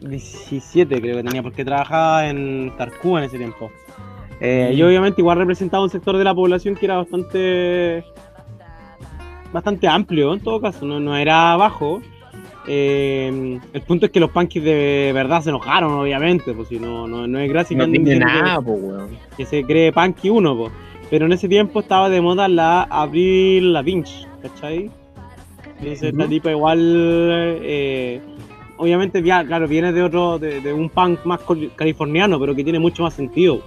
17 creo que tenía, porque trabajaba en Tarcúa en ese tiempo. Eh, Yo obviamente igual representaba un sector de la población que era bastante bastante amplio en todo caso, no, no era bajo. Eh, el punto es que los punkies de verdad se enojaron, obviamente, pues si no, no, no es gracia No tiene nada, que- weón. que se cree punky uno, pues. Pero en ese tiempo estaba de moda la Abril Lavigne, ¿cachai? Entonces esta tipa igual, eh, obviamente, ya, claro, viene de otro, de, de un punk más californiano, pero que tiene mucho más sentido.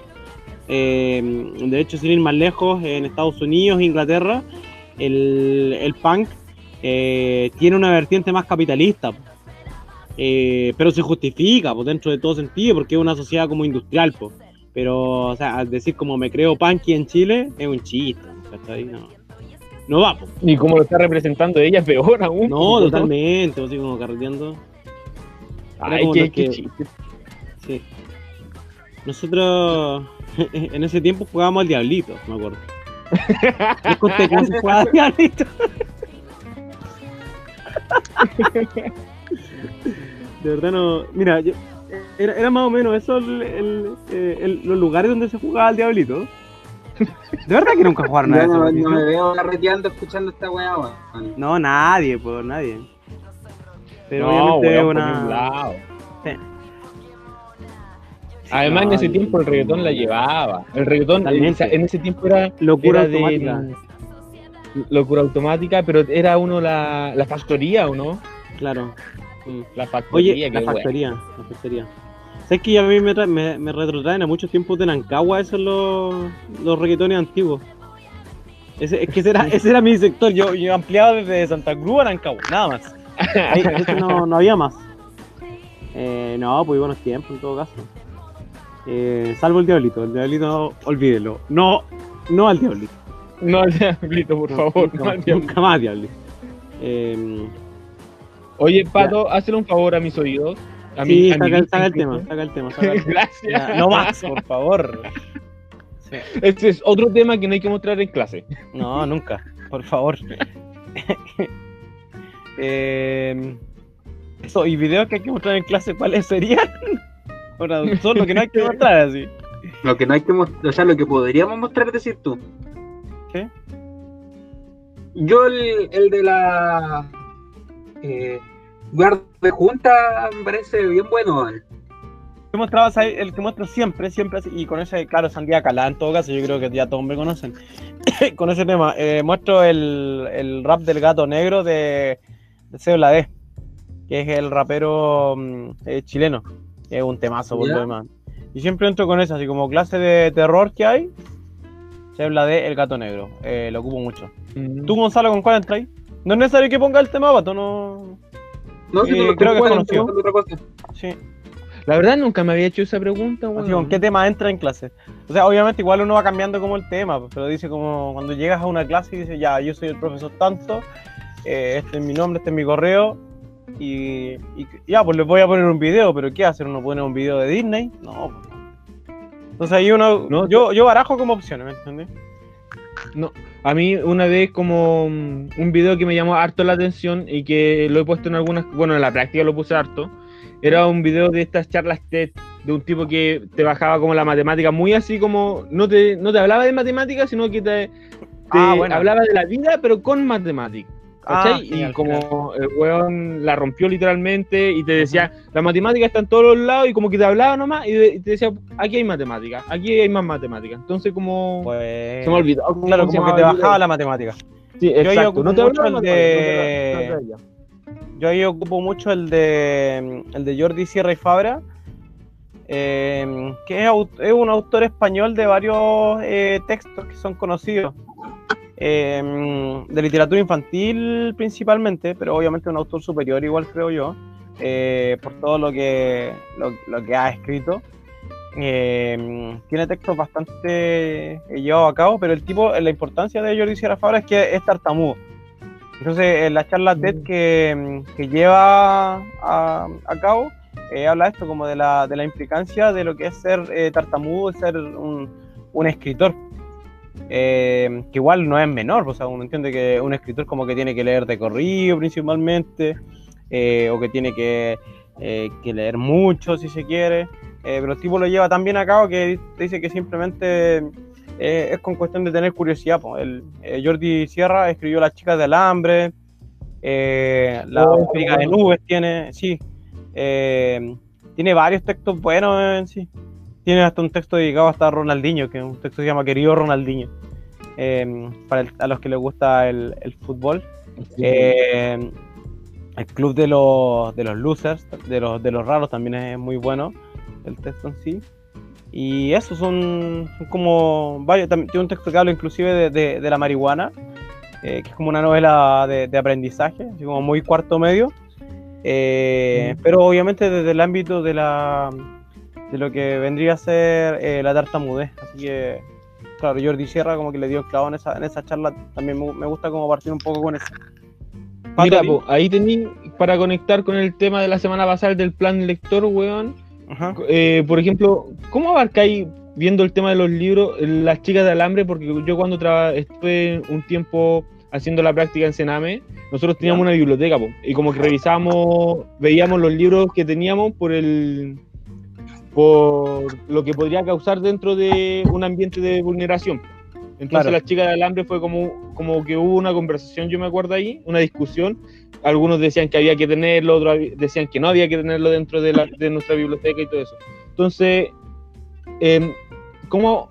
Eh, de hecho, sin ir más lejos, en Estados Unidos, Inglaterra, el, el punk eh, tiene una vertiente más capitalista, pero se justifica pues, dentro de todo sentido, porque es una sociedad como industrial, pues. Pero, o sea, al decir como me creo punky en Chile, es un chiste, ¿cachai? No, no va, pues. Y como lo está representando ella, es peor aún. No, totalmente, así como carreteando. Era Ay, qué, chiste. Sí. Nosotros (laughs) en ese tiempo jugábamos al Diablito, me acuerdo. (laughs) Les conté cómo se jugaba al Diablito. De verdad no. Mira, yo- era, era más o menos eso el- el- eh, el- los lugares donde se jugaba al Diablito. De verdad que nunca jugaron a Yo eso. no, me veo carreteando escuchando esta weá, weón. No, nadie, pues nadie. Pero No, obviamente weón, una. ningún lado. Sí. Además, en ese tiempo el reggaetón la llevaba. El reggaetón en ese tiempo era Locura era de- automática. locura automática, pero era uno la, la factoría, ¿o no? Claro. La factoría, Oye, la factoría, la factoría. ¿Sabes que a mí me, tra- me, me retrotraen a muchos tiempos de Nancagua esos los, los reggaetones antiguos? Ese, es que ese era, ese era mi sector, yo, yo ampliaba desde Santa Cruz a Nancagua, nada más. Ahí, no, no había más. Eh, no, pues buenos tiempos en todo caso. Eh, salvo el diablito, el diablito olvídelo. No, no al diablito. No al diablito, por favor. Nunca, no al diablito. nunca más diablito. Eh, Oye, Pato, hazle un favor a mis oídos. A sí, mí, a saca, el- saca tema, saca el tema. (laughs) Saca el tema. Gracias. Ya, no más, por favor. Sí. Este es otro tema que no hay que mostrar en clase. No, nunca, por favor. (laughs) Eh, eso, y videos que hay que mostrar en clase, ¿cuáles serían? (laughs) Ahora, son lo que no hay que mostrar así. Lo que no hay que mostrar, o sea, lo que podríamos mostrar, decir tú. ¿Qué? Yo el, el de la eh, guarda de junta me parece bien bueno. que mostrabas ahí, el que muestro siempre, siempre así, y con ese, claro, Sandía Calá en todo caso, yo creo que ya todos me conocen. (coughs) con ese tema, eh, muestro el, el rap del gato negro de, de La D, que es el rapero mm, eh, chileno, que es un temazo por lo demás. Y siempre entro con eso, así como clase de terror que hay, Seo La D, el gato negro, eh, lo ocupo mucho. Mm. ¿Tú, Gonzalo, con cuál entras? No es necesario que ponga el tema, pato, no. No, si Eh, lo creo que es bueno, conocido. otra cosa. Sí. La verdad nunca me había hecho esa pregunta, Así, weón. ¿Con qué tema entra en clase? O sea, obviamente igual uno va cambiando como el tema, pues, pero dice como cuando llegas a una clase y dices, ya, yo soy el profesor tanto, eh, este es mi nombre, este es mi correo, y, y ya, pues les voy a poner un video, pero ¿qué hacer? ¿Uno pone un video de Disney? No. pues, no. Entonces ahí uno, No, yo, yo barajo como opciones, ¿me entiendes? No, a mí una vez como mm, un video que me llamó harto la atención y que lo he puesto en algunas, bueno, en la práctica lo puse harto, era un video de estas charlas TED de un tipo que te bajaba como la matemática, muy así como, no te, no te hablaba de matemáticas, sino que te, te Ah, bueno. hablaba de la vida, pero con matemáticas. Ah, y como el weón la rompió literalmente y te decía, la matemática está en todos los lados y como que te hablaba nomás y, de- y te decía, aquí hay matemática, aquí hay más matemática. Entonces como... Pues, se me olvidó. Claro, ¿cómo se como que te bajaba la matemática. Sí, Yo ahí exacto. ocupo No te mucho hablaba el de matemática, de... no te la- no te la- Yo ahí ocupo mucho el de el de Jordi Sierra y Fabra, eh, que es, es un autor español de varios eh, textos que son conocidos. Eh, de literatura infantil principalmente, pero obviamente un autor superior igual creo yo, eh, por todo lo que, lo, lo que ha escrito. Eh, tiene textos bastante llevados a cabo, pero el tipo, la importancia de Jordi Sierra Fabra es que es tartamudo. Entonces, en la charla TED que, que lleva a, a cabo, eh, habla esto como de la, de la implicancia de lo que es ser eh, tartamudo, ser un, un escritor. Eh, que igual no es menor, o sea, uno entiende que un escritor como que tiene que leer de corrido principalmente, eh, o que tiene que, eh, que leer mucho si se quiere, pero el tipo lo lleva tan bien a cabo que dice que simplemente es con cuestión de tener curiosidad. po. El, Jordi Sierra escribió Las chicas del hambre, La Oh, de nubes tiene, sí, tiene varios textos buenos en sí. Tiene hasta un texto dedicado hasta a Ronaldinho, que es un texto que se llama Querido Ronaldinho, eh, para el- a los que les gusta el, el fútbol. Eh, el club de los, de los losers, de los, de los raros también es muy bueno, el texto en sí. Y eso son, son como varios. También tiene un texto que habla inclusive de, de- de la marihuana, eh, que es como una novela de, de aprendizaje, así como muy cuarto medio. eh, Pero obviamente desde el ámbito de la de lo que vendría a ser eh, la tartamudez. Así que, claro, Jordi Sierra como que le dio el clavo en esa, en esa charla. También me, me gusta como partir un poco con eso. Mira, Pato, po, ahí tení para conectar con el tema de la semana pasada del plan lector, weón. Eh, por ejemplo, ¿cómo abarcáis viendo el tema de los libros Las chicas de alambre? Porque yo cuando traba- estuve un tiempo haciendo la práctica en Sename, nosotros teníamos una biblioteca, po, y como que revisábamos, veíamos los libros que teníamos por el por lo que podría causar dentro de un ambiente de vulneración. Entonces Claro. las chicas del alambre fue como, como que hubo una conversación, yo me acuerdo ahí, una discusión. Algunos decían que había que tenerlo, otros decían que no había que tenerlo dentro de, la- de nuestra biblioteca y todo eso. Entonces, em, ¿cómo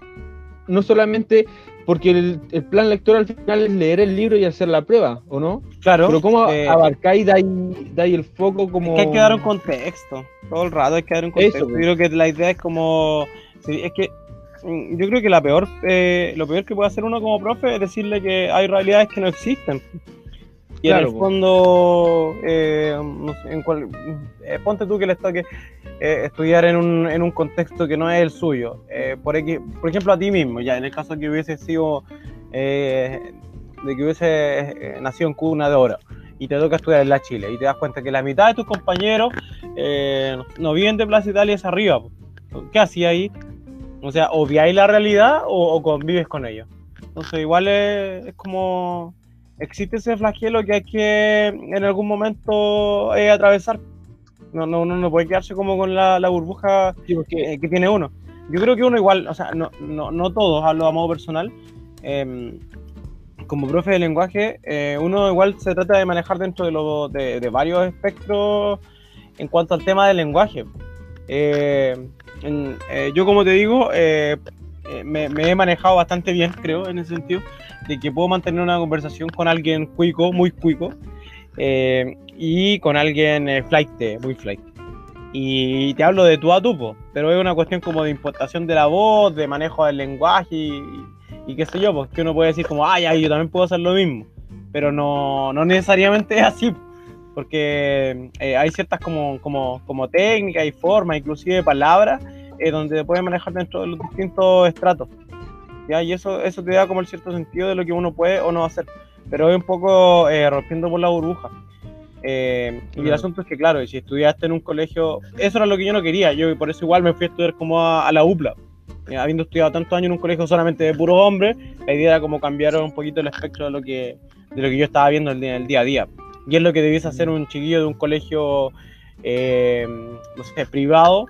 no solamente porque el, el plan lector al final es leer el libro y hacer la prueba, ¿o no? Claro. Pero ¿cómo eh, abarcáis, dais, dais el foco como... Es que hay que dar un contexto. Todo el rato hay que dar un contexto. Eso, yo creo que la idea es como. Es que mm, yo creo que la peor, eh, lo peor que puede hacer uno como profe es decirle que hay realidades que no existen. Y en Claro, el po. fondo, eh, en cual- eh, ponte tú que les toque eh, estudiar en un, en un contexto que no es el suyo. Por, X- por ejemplo, a ti mismo, ya en el caso que hubiese sido de que hubiese nacido en cuna de oro y te toca estudiar en la Chile y te das cuenta que la mitad de tus compañeros no viven de Plaza Italia es arriba. ¿Qué hacías ahí? O sea, obviáis la realidad o, o convives con ellos. Entonces, igual es, es como. Existe ese flagelo que hay que en algún momento eh, atravesar. No, no, uno no puede quedarse como con la, la burbuja eh, que tiene uno. Yo creo que uno igual, o sea, no, no, no todos, hablo a modo personal. em, como profe de lenguaje, eh, uno igual se trata de manejar dentro de, lo- de, de varios espectros en cuanto al tema del lenguaje. Eh, en- eh, yo, como te digo, me, me he manejado bastante bien, creo, en ese sentido, de que puedo mantener una conversación con alguien cuico, muy cuico, eh, y con alguien eh, flight, muy flight. Y te hablo de tú a tú, pero es una cuestión como de importación de la voz, de manejo del lenguaje y, y qué sé yo, pues que uno puede decir como, ay, ay, yo también puedo hacer lo mismo, pero no, no necesariamente (laughs) es así, porque eh, hay ciertas como, como, como técnicas y formas, inclusive palabras, eh, donde te puedes manejar dentro de los distintos estratos. ¿Ya? Y eso, eso te da como el cierto sentido de lo que uno puede o no hacer, pero es un poco eh, rompiendo por la burbuja. Eh, y el asunto es que, claro, si estudiaste en un colegio, eso era lo que yo no quería, yo por eso igual me fui a estudiar como a, a la UPLA. Eh, habiendo estudiado tantos años en un colegio solamente de puros hombres, la idea era como cambiar un poquito el espectro de lo que, de lo que yo estaba viendo en el, el día a día. Y es lo que debiese hacer un chiquillo de un colegio, eh, no sé, privado,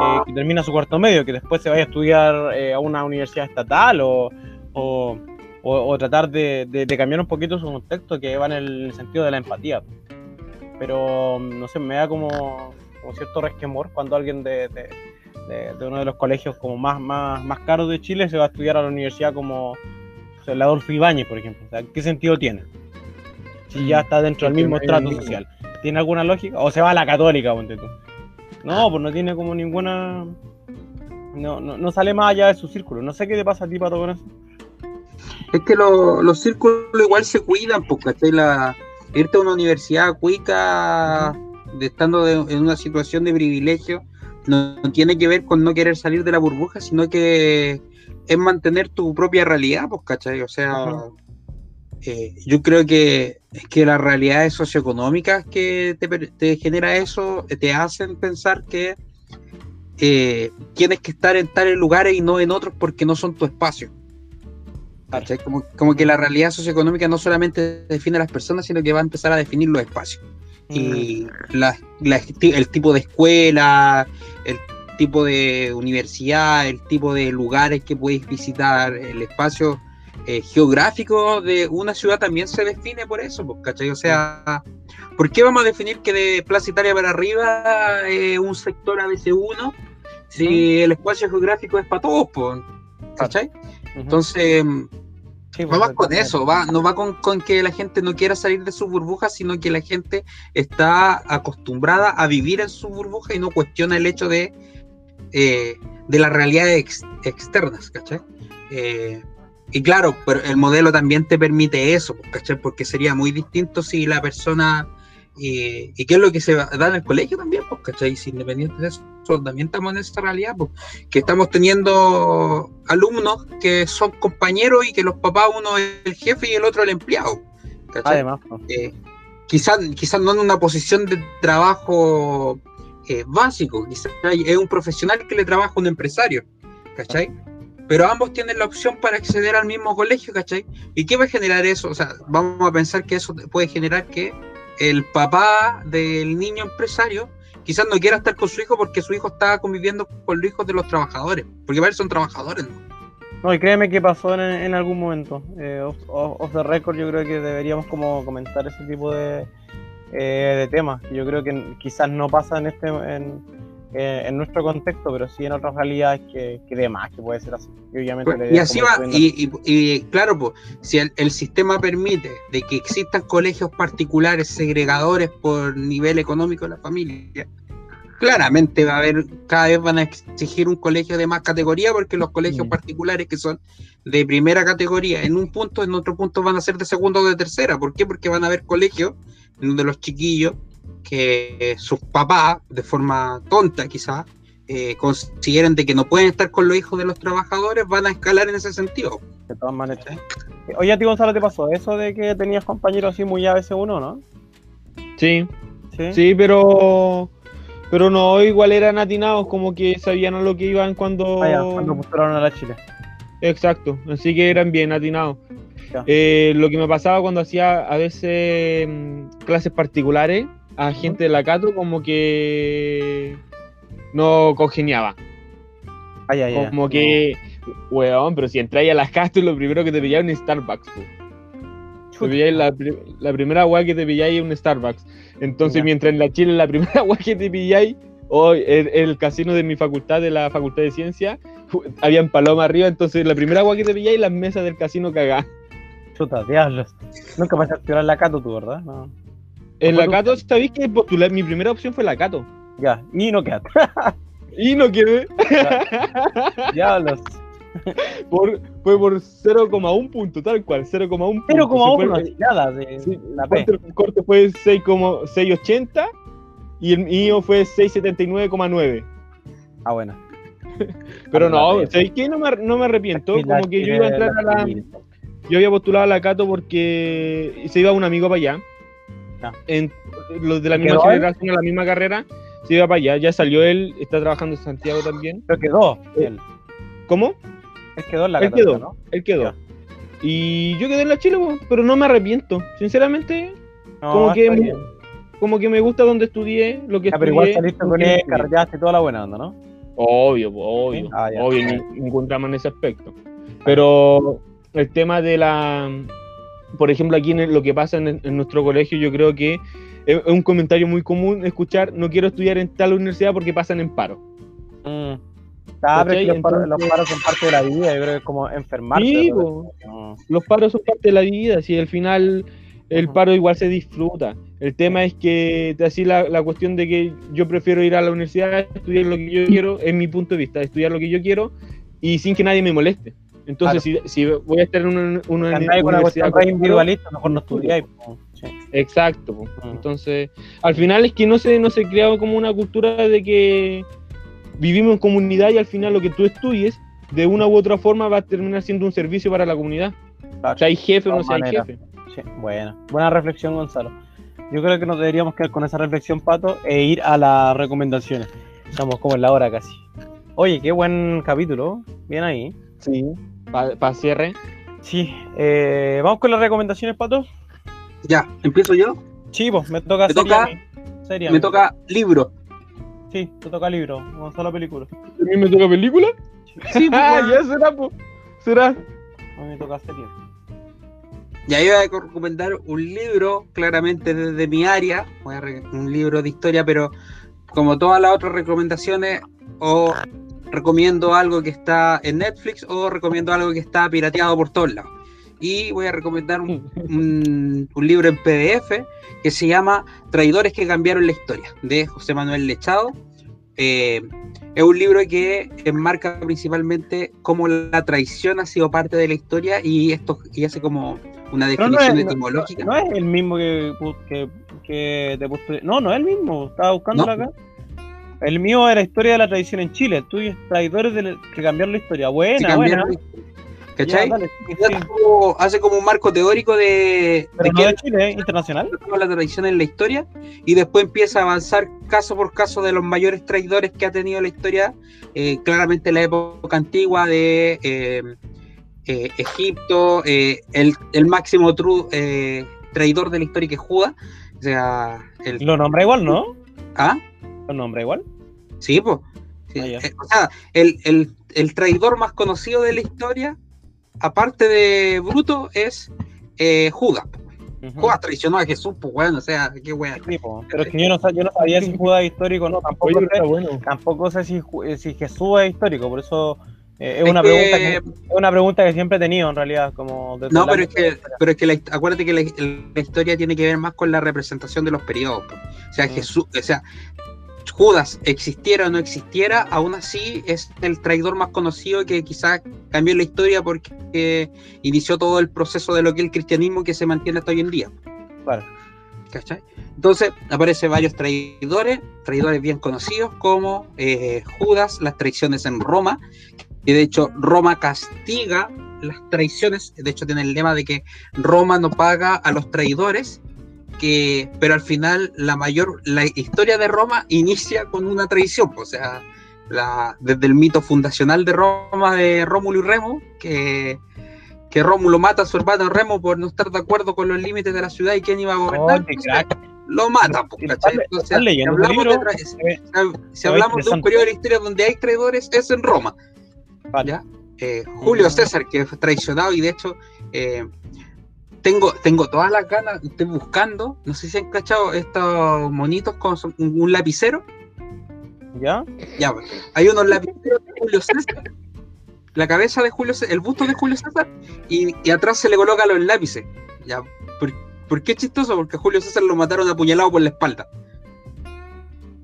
eh, que termina su cuarto medio, que después se vaya a estudiar eh, a una universidad estatal o, o, o, o tratar de, de- de cambiar un poquito su contexto que va en el sentido de la empatía. Pero mm, no sé, me da como, como cierto resquemor cuando alguien de, de- uno de los colegios como más, más, más caros de Chile se va a estudiar a la universidad como sea, el Adolfo Ibáñez, por ejemplo. O sea, ¿qué sentido tiene? Si ya está dentro del mismo estrato social. ¿Tiene alguna lógica? O se va a la católica, ponte tú. No, pues no tiene como ninguna. No, no, no sale más allá de su círculo. No sé qué te pasa a ti, Pato, con eso. Es que lo- los círculos igual se cuidan, pues, ¿cachai? La, irte a una universidad cuica, de estando de- en una situación de privilegio, no, no tiene que ver con no querer salir de la burbuja, sino que es mantener tu propia realidad, pues, ¿cachai? O sea, eh, yo creo que, que las realidades socioeconómicas que te, te genera eso eh, te hacen pensar que eh, tienes que estar en tales lugares y no en otros porque no son tu espacio. ¿Cachai? Como, como que la realidad socioeconómica no solamente define a las personas, sino que va a empezar a definir los espacios. Y la- la- el tipo de escuela, el tipo de universidad, el tipo de lugares que podéis visitar, el espacio eh, geográfico de una ciudad también se define por eso, pues, ¿cachai? O sea, ¿por qué vamos a definir que de Plaza Italia para arriba es un sector ABC1 si el espacio geográfico es para todos, pues, ¿cachai? Entonces, va más con eso, va, no va con, con que la gente no quiera salir de su burbuja, sino que la gente está acostumbrada a vivir en su burbuja y no cuestiona el hecho de, eh, de las realidades ex- externas, ¿cachai? Eh, y claro, pero el modelo también te permite eso, pues, ¿cachai? Porque sería muy distinto si la persona... eh, ¿Y qué es lo que se da en el colegio también? Pues, ¿cachai? Si independiente de eso, también estamos en esa realidad, pues, que estamos teniendo alumnos que son compañeros y que los papás, uno es el jefe y el otro el empleado. ¿cachai? Además, ¿no? Eh, quizás quizás no en una posición de trabajo eh, básico, quizás es un profesional que le trabaja a un empresario, ¿cachai? Pero ambos tienen la opción para acceder al mismo colegio, ¿cachai? ¿Y qué va a generar eso? O sea, vamos a pensar que eso puede generar que el papá del niño empresario quizás no quiera estar con su hijo porque su hijo está conviviendo con los hijos de los trabajadores, porque para él son trabajadores, ¿no? No, y créeme que pasó en, algún momento. Eh, off the record, yo creo que deberíamos como comentar ese tipo de, eh, de temas. Yo creo que quizás no pasa en este en, eh, en nuestro contexto, pero sí en otras realidades que, que de más que puede ser así. Y obviamente Pues, y así va, y, y- y, claro, pues, si el, el sistema permite de que existan colegios particulares segregadores por nivel económico de la familia, claramente va a haber, cada vez van a exigir un colegio de más categoría, porque los colegios particulares que son de primera categoría en un punto, en otro punto van a ser de segunda o de tercera. ¿Por qué? Porque van a haber colegios donde los chiquillos, que sus papás, de forma tonta quizás, eh, consideren de que no pueden estar con los hijos de los trabajadores, van a escalar en ese sentido. De todas maneras. Oye, a ti, Gonzalo, ¿te pasó eso de que tenías compañeros así muy ABC1, no? Sí. Sí. Sí, pero. Pero no, igual eran atinados, como que sabían a lo que iban cuando. Ah, ya, cuando postularon a la Chile. Exacto, así que eran bien atinados. Eh, lo que me pasaba cuando hacía a veces mm, clases particulares a gente de la Cato, como que no congeniaba. Ay, ay, ay. Como que, weón, pero si entráis a las Cato, lo primero que te pilláis es Starbucks. Te pilláis la, pri- la primera weá que te pilláis es un Starbucks. Entonces, Ya. mientras en la Chile la primera (laughs) weá que te pilláis, hoy el, el casino de mi facultad, de la Facultad de Ciencia, habían palomas arriba, entonces la primera weá que te pilláis, las mesas del casino cagadas. Chuta, diablos. Nunca vas a la Cato tú, ¿verdad? No. En ¿Fue la Cato, ¿sabéis que postular? Mi primera opción fue la Cato. Ya, y no quedaste. (laughs) Y no quedé. Diablos. (laughs) Por, fue por 0,1 punto, tal cual, 0,1 punto. 0,1, Se fue- así, nada, de Sí, la el P. corte, el corte fue 6,680 y el mío fue 679,9. Ah, bueno. (laughs) Pero Ah, no, ¿sabéis qué? No me, no me arrepiento. Como que yo iba a entrar a la. Yo había postulado a la Cato porque se iba un amigo para allá. En, los de la ¿Y misma generación, a la misma carrera, se iba para allá. Ya salió él, está trabajando en Santiago también. Pero quedó. Él, ¿Cómo? él quedó en la él quedó, ¿no? él quedó. Ya. Y yo quedé en la Chile, pero no me arrepiento. Sinceramente, No, como, que, bien. como que me gusta donde estudié, lo que Ya, pero igual estudié, saliste con él, estudié. carreteaste toda la buena onda, ¿no? Obvio, obvio, Ah, obvio, drama en ese aspecto. Pero, el tema de la. Por ejemplo, aquí en el- lo que pasa en, en nuestro colegio, yo creo que es, es un comentario muy común escuchar: no quiero estudiar en tal universidad porque pasan en paro. Mm. Ah, pero es que ¿Cachai? los paros, los Entonces- paros son parte de la vida, yo creo que es como enfermarse. Sí, ¿no? po. los paros son parte de la vida, si al final el paro igual se disfruta. El tema es que así la, la cuestión de que yo prefiero ir a la universidad, estudiar lo que yo quiero, es mi punto de vista, estudiar lo que yo quiero y sin que nadie me moleste. Entonces, si, si voy a estar en una, con con re individualista, mejor no estudiáis. Sí. Exacto. po. Entonces, al final es que no se, no se crea como una cultura de que vivimos en comunidad y al final lo que tú estudies, de una u otra forma, va a terminar siendo un servicio para la comunidad. O sea, hay jefe o no sea hay jefe. Sí, buena. Buena reflexión, Gonzalo. Yo creo que nos deberíamos quedar con esa reflexión, Pato, e ir a las recomendaciones. Estamos como en la hora casi. Oye, qué buen capítulo. Bien ahí. Sí. Para cierre. Sí. eh, Vamos con las recomendaciones, Pato. Ya, ¿empiezo yo? Sí, pues, me toca Me toca- a mí. Serie a Me toca libro. Sí, te toca libro. Gonzalo película. ¿A mí me toca película? Sí, (laughs) ah, pues, ya será, po. Será. A mí me toca serie. Ya iba a recomendar un libro, claramente desde mi área, voy a re- un libro de historia, pero como todas las otras recomendaciones, o recomiendo algo que está en Netflix o recomiendo algo que está pirateado por todos lados. Y voy a recomendar un, (laughs) un- un libro en PDF que se llama Traidores que cambiaron la historia, de José Manuel Lechado. Eh, es un libro que enmarca principalmente cómo la traición ha sido parte de la historia y esto y hace como una definición no es, no- etimológica. no es el mismo que, que, que te. No, no es el mismo. Estaba buscándolo acá. El mío era historia de la tradición en Chile. El tuyo es traidores de la- que cambiaron la historia. Buena, buena. cambiaron- ¿Cachai? Ya, dale, sí, Y hace como- hace como un marco teórico de, de no de Chile, ¿eh? internacional. la tradición en la historia y después empieza a avanzar caso por caso de los mayores traidores que ha tenido la historia, eh, claramente la época antigua de eh, eh, Egipto, el, el máximo tru- eh, traidor de la historia que es Judas, o sea, el, Lo nombra igual, ¿no? ¿Ah? Lo nombra igual. Sí, pues. Ah, o sea, el, el- el traidor más conocido de la historia, aparte de Bruto, es eh, Judas. po. Judas traicionó a Jesús, pues bueno, o sea, qué weón. Pero es que yo no, yo no sabía si Judas es histórico o no. Tampoco, Oye, sé, bueno. tampoco sé si, eh, si Jesús es histórico. Por eso eh, es, Es una que- pregunta que, es una pregunta que siempre he tenido en realidad. Como desde No, pero es que, pero es que la, acuérdate que la, la historia tiene que ver más con la representación de los periodos. O sea, Jesús, o sea, Judas existiera o no existiera, aún así es el traidor más conocido que quizás cambió la historia porque inició todo el proceso de lo que es el cristianismo que se mantiene hasta hoy en día. Claro. ¿Cachai? Entonces aparecen varios traidores, traidores bien conocidos como eh, Judas, las traiciones en Roma, y de hecho Roma castiga las traiciones, de hecho tiene el lema de que Roma no paga a los traidores, que, pero al final la mayor, la historia de Roma inicia con una traición, pues, o sea, la, desde el mito fundacional de Roma de Rómulo y Remo, que, que Rómulo mata a su hermano Remo por no estar de acuerdo con los límites de la ciudad y quién iba a gobernar, Oh, entonces, lo mata, pues, si hablamos, un libro, de, si- hablamos de un periodo de la historia donde hay traidores, es en Roma. ¿ya? Eh, Julio César, que fue traicionado y de hecho eh, tengo, tengo todas las ganas, estoy buscando, no sé si han cachado estos monitos con un, lapicero. ¿Ya? Ya, pues, hay unos lapiceros de Julio César, la cabeza de Julio César, el busto de Julio César, y, y atrás se le colocan los lápices. Ya, ¿por, por qué es chistoso? Porque a Julio César lo mataron apuñalado por la espalda.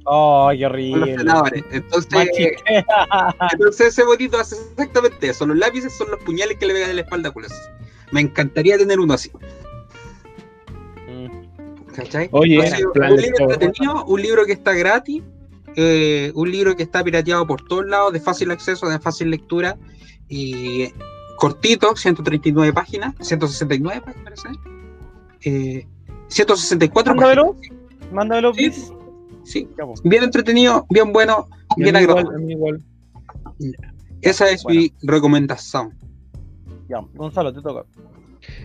Oh, qué horrible. Entonces, entonces ese bonito hace exactamente eso. Los lápices son los puñales que le pegan en la espalda a Julio César. Me encantaría tener uno así. ¿Cachai? Oye, un libro entretenido, un libro que está gratis, eh, un libro que está pirateado por todos lados, de fácil acceso, de fácil lectura y cortito, 139 páginas, 169 páginas, parece. Eh, 164 Mándamelo. páginas. Mándamelo, please. Sí, bien entretenido, bien bueno, bien agradable. Esa es mi recomendación. Ya, Gonzalo, te toca.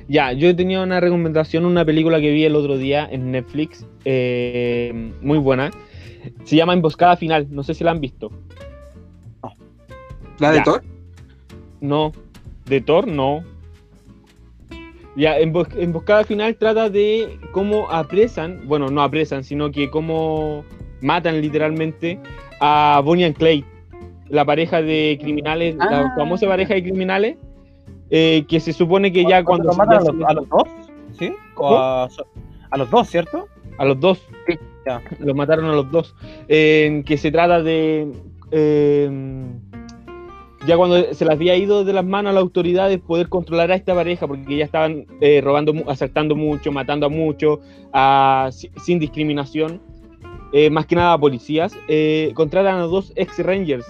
Ya, yo tenía una recomendación, una película que vi el otro día en Netflix, eh, muy buena. Se llama Emboscada Final, no sé si la han visto. ¿La de Ya. Thor? No, de Thor no. Ya, Embos- Emboscada Final trata de cómo apresan, bueno, no apresan, sino que cómo matan literalmente a Bonnie and Clyde, la pareja de criminales, la Ah. famosa pareja de criminales, eh, que se supone que ya cuando... ¿Lo se- ya a los, se- a los dos? ¿Sí? ¿O a, los dos, ¿cierto? A los dos. Ya. Los mataron a los dos. Eh, que se trata de. eh, ya cuando se les había ido de las manos a las autoridades poder controlar a esta pareja, porque ya estaban eh, robando, asaltando mucho, matando a muchos, sin discriminación, eh, más que nada a policías, eh, contratan a dos ex-rangers.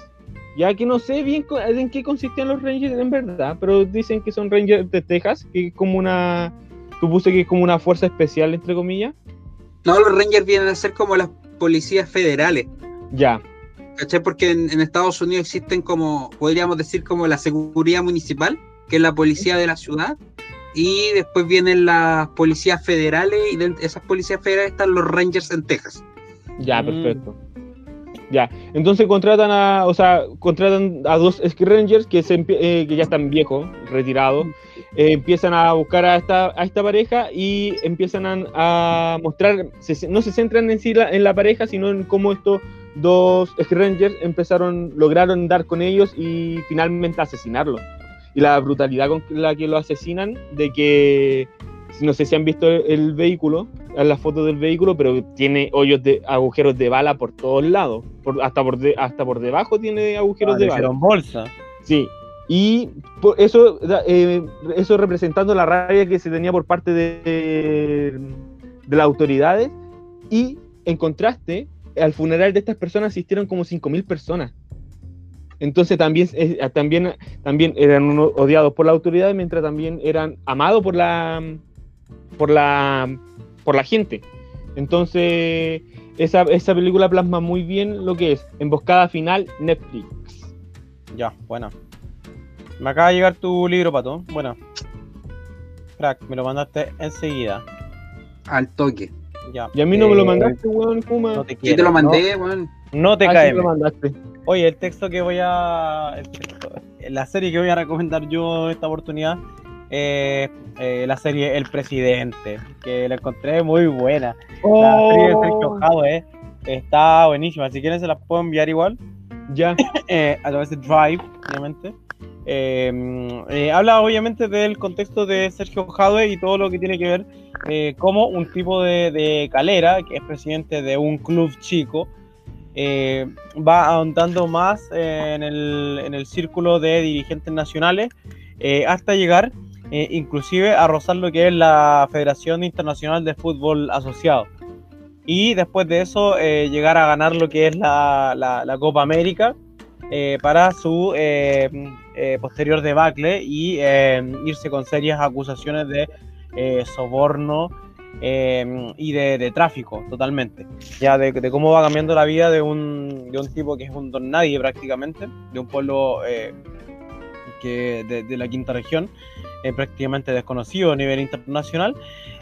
Ya que no sé bien en qué consistían los rangers en verdad, pero dicen que son rangers de Texas, que es como una. Supuse que es como una fuerza especial, entre comillas. No, los Rangers vienen a ser como las policías federales. Ya. ¿Cachai? Porque en, en Estados Unidos existen como, podríamos decir, como la seguridad municipal, que es la policía de la ciudad, y después vienen las policías federales, y de esas policías federales están los Rangers en Texas. Ya, perfecto. Ya, entonces contratan a, o sea, contratan a dos Rangers que, se, eh, que ya están viejos, retirados, eh, empiezan a buscar a esta, a esta pareja y empiezan a, a mostrar, se- no se centran en sí la, en la pareja, sino en cómo estos dos Rangers empezaron, lograron dar con ellos y finalmente asesinarlos. Y la brutalidad con la que lo asesinan, de que no sé si han visto el, el vehículo, las fotos del vehículo, pero tiene hoyos de agujeros de bala por todos lados, por, hasta, por de- hasta por debajo tiene agujeros Ah, de bala. bolsa. Sí. Y por eso, eh, eso representando la rabia que se tenía por parte de, de las autoridades. Y en contraste, al funeral de estas personas asistieron como 5.000 personas. Entonces también, eh, también, también eran odiados por la autoridad, mientras también eran amados por la, por la, por la gente. Entonces, esa, esa película plasma muy bien lo que es Emboscada Final Netflix. Ya, bueno. Me acaba de llegar tu libro, Pato. Bueno. Crack, me lo mandaste enseguida. Al toque. Ya. Y a mí no me lo Eh, mandaste, weón, Kuma. No te Sí, quiero. te lo mandé, no, weón. no te Ah, sí cae. me lo mandaste. Oye, el texto que voy a. el texto- la serie que voy a recomendar yo en esta oportunidad es eh, la serie El Presidente, que la encontré muy buena. La serie de Sergio Jadwe está buenísima. Si quieren, se las puedo enviar igual. Ya. (coughs) Eh, a través de Drive, obviamente. Eh, eh, habla obviamente del contexto de Sergio Jadwe y todo lo que tiene que ver eh, como un tipo de, de calera, que es presidente de un club chico, eh, va ahondando más eh, en, el, en el círculo de dirigentes nacionales eh, hasta llegar eh, inclusive a rozar lo que es la Federación Internacional de Fútbol Asociado. Y después de eso eh, llegar a ganar lo que es la, la- la Copa América eh, para su eh, eh, posterior debacle y eh, irse con serias acusaciones de soborno y de, de tráfico totalmente. Ya de, de cómo va cambiando la vida de un, de un tipo que es un don nadie prácticamente, de un pueblo que de, de la quinta región, eh, prácticamente desconocido a nivel internacional,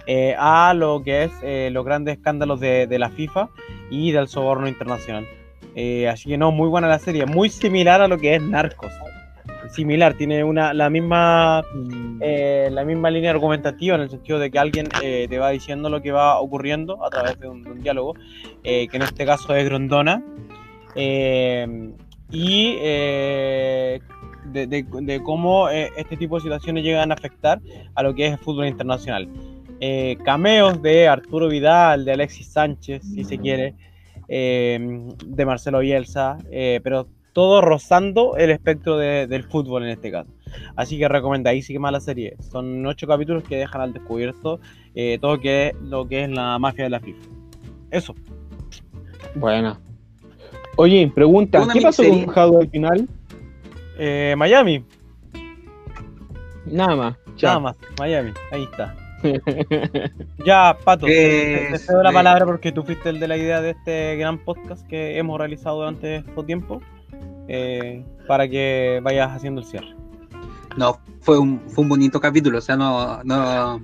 eh, a lo que es eh, los grandes escándalos de, de la FIFA y del soborno internacional. Así que no, muy buena la serie, muy similar a lo que es Narcos. Similar, tiene una, la, misma, eh, la misma línea argumentativa en el sentido de que alguien te va diciendo lo que va ocurriendo a través de un, de un diálogo, que en este caso es Grondona. Y de, de- de cómo eh, este tipo de situaciones llegan a afectar a lo que es el fútbol internacional. Eh, cameos de Arturo Vidal, de Alexis Sánchez, si se quiere, eh, de Marcelo Bielsa, eh, pero todo rozando el espectro de- del fútbol en este caso. Así que recomendadísima la serie. Son ocho capítulos que dejan al descubierto eh, todo que, lo que es la mafia de la FIFA. Eso. Buena. Oye, pregunta, ¿qué pasó miniserie. con Jado al final? Eh, Miami. Nada más. Nada chao. más, Miami, ahí está. (laughs) Ya, Pato, te, te cedo la Eh, palabra porque tú fuiste el de la idea de este gran podcast que hemos realizado durante este tiempo eh, para que vayas haciendo el cierre. No, fue un, fue un bonito capítulo, o sea, no, no,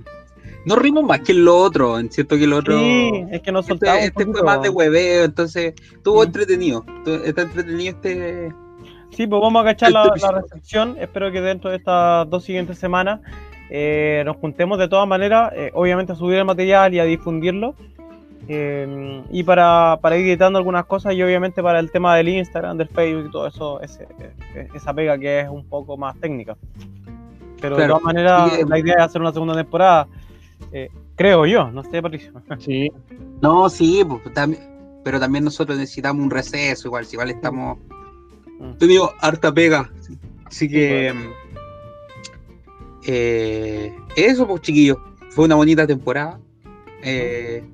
no rimos más que lo otro, en cierto que el otro... Sí, es que nos este, soltamos este fue más de hueveo, entonces estuvo entretenido, estu- está entretenido este... Sí, pues vamos a cachar la, Este la recepción. Espero que dentro de estas dos siguientes semanas eh, nos juntemos de todas maneras, eh, obviamente a subir el material y a difundirlo. eh, y para, para ir editando algunas cosas y obviamente para el tema del Instagram, del Facebook y todo eso, ese- esa pega que es un poco más técnica. Pero de todas maneras, Y, la idea es hacer una segunda temporada, eh, creo yo, no sé, Patricio. (laughs) Sí. No, sí, pues, también, pero también nosotros necesitamos un receso, igual, si igual estamos. Mm. Tenido harta pega. Así que. eh, eso, pues, chiquillos. Fue una bonita temporada. Eh,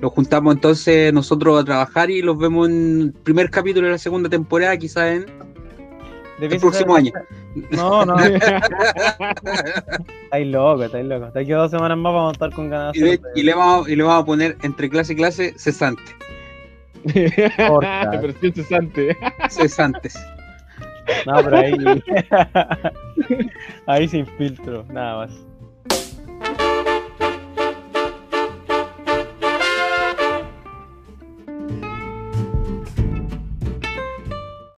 nos juntamos entonces nosotros a trabajar y los vemos en el primer capítulo de la segunda temporada, quizás en el próximo ser- año. No, no. (laughs) estáis loco, estáis loco. De aquí a dos semanas más vamos a estar con ganas Y, de y le vamos, y le vamos a poner entre clase y clase cesante. Corta. (laughs) Versión cesante. Cesantes. No, pero ahí. (laughs) ahí sin filtro, nada más.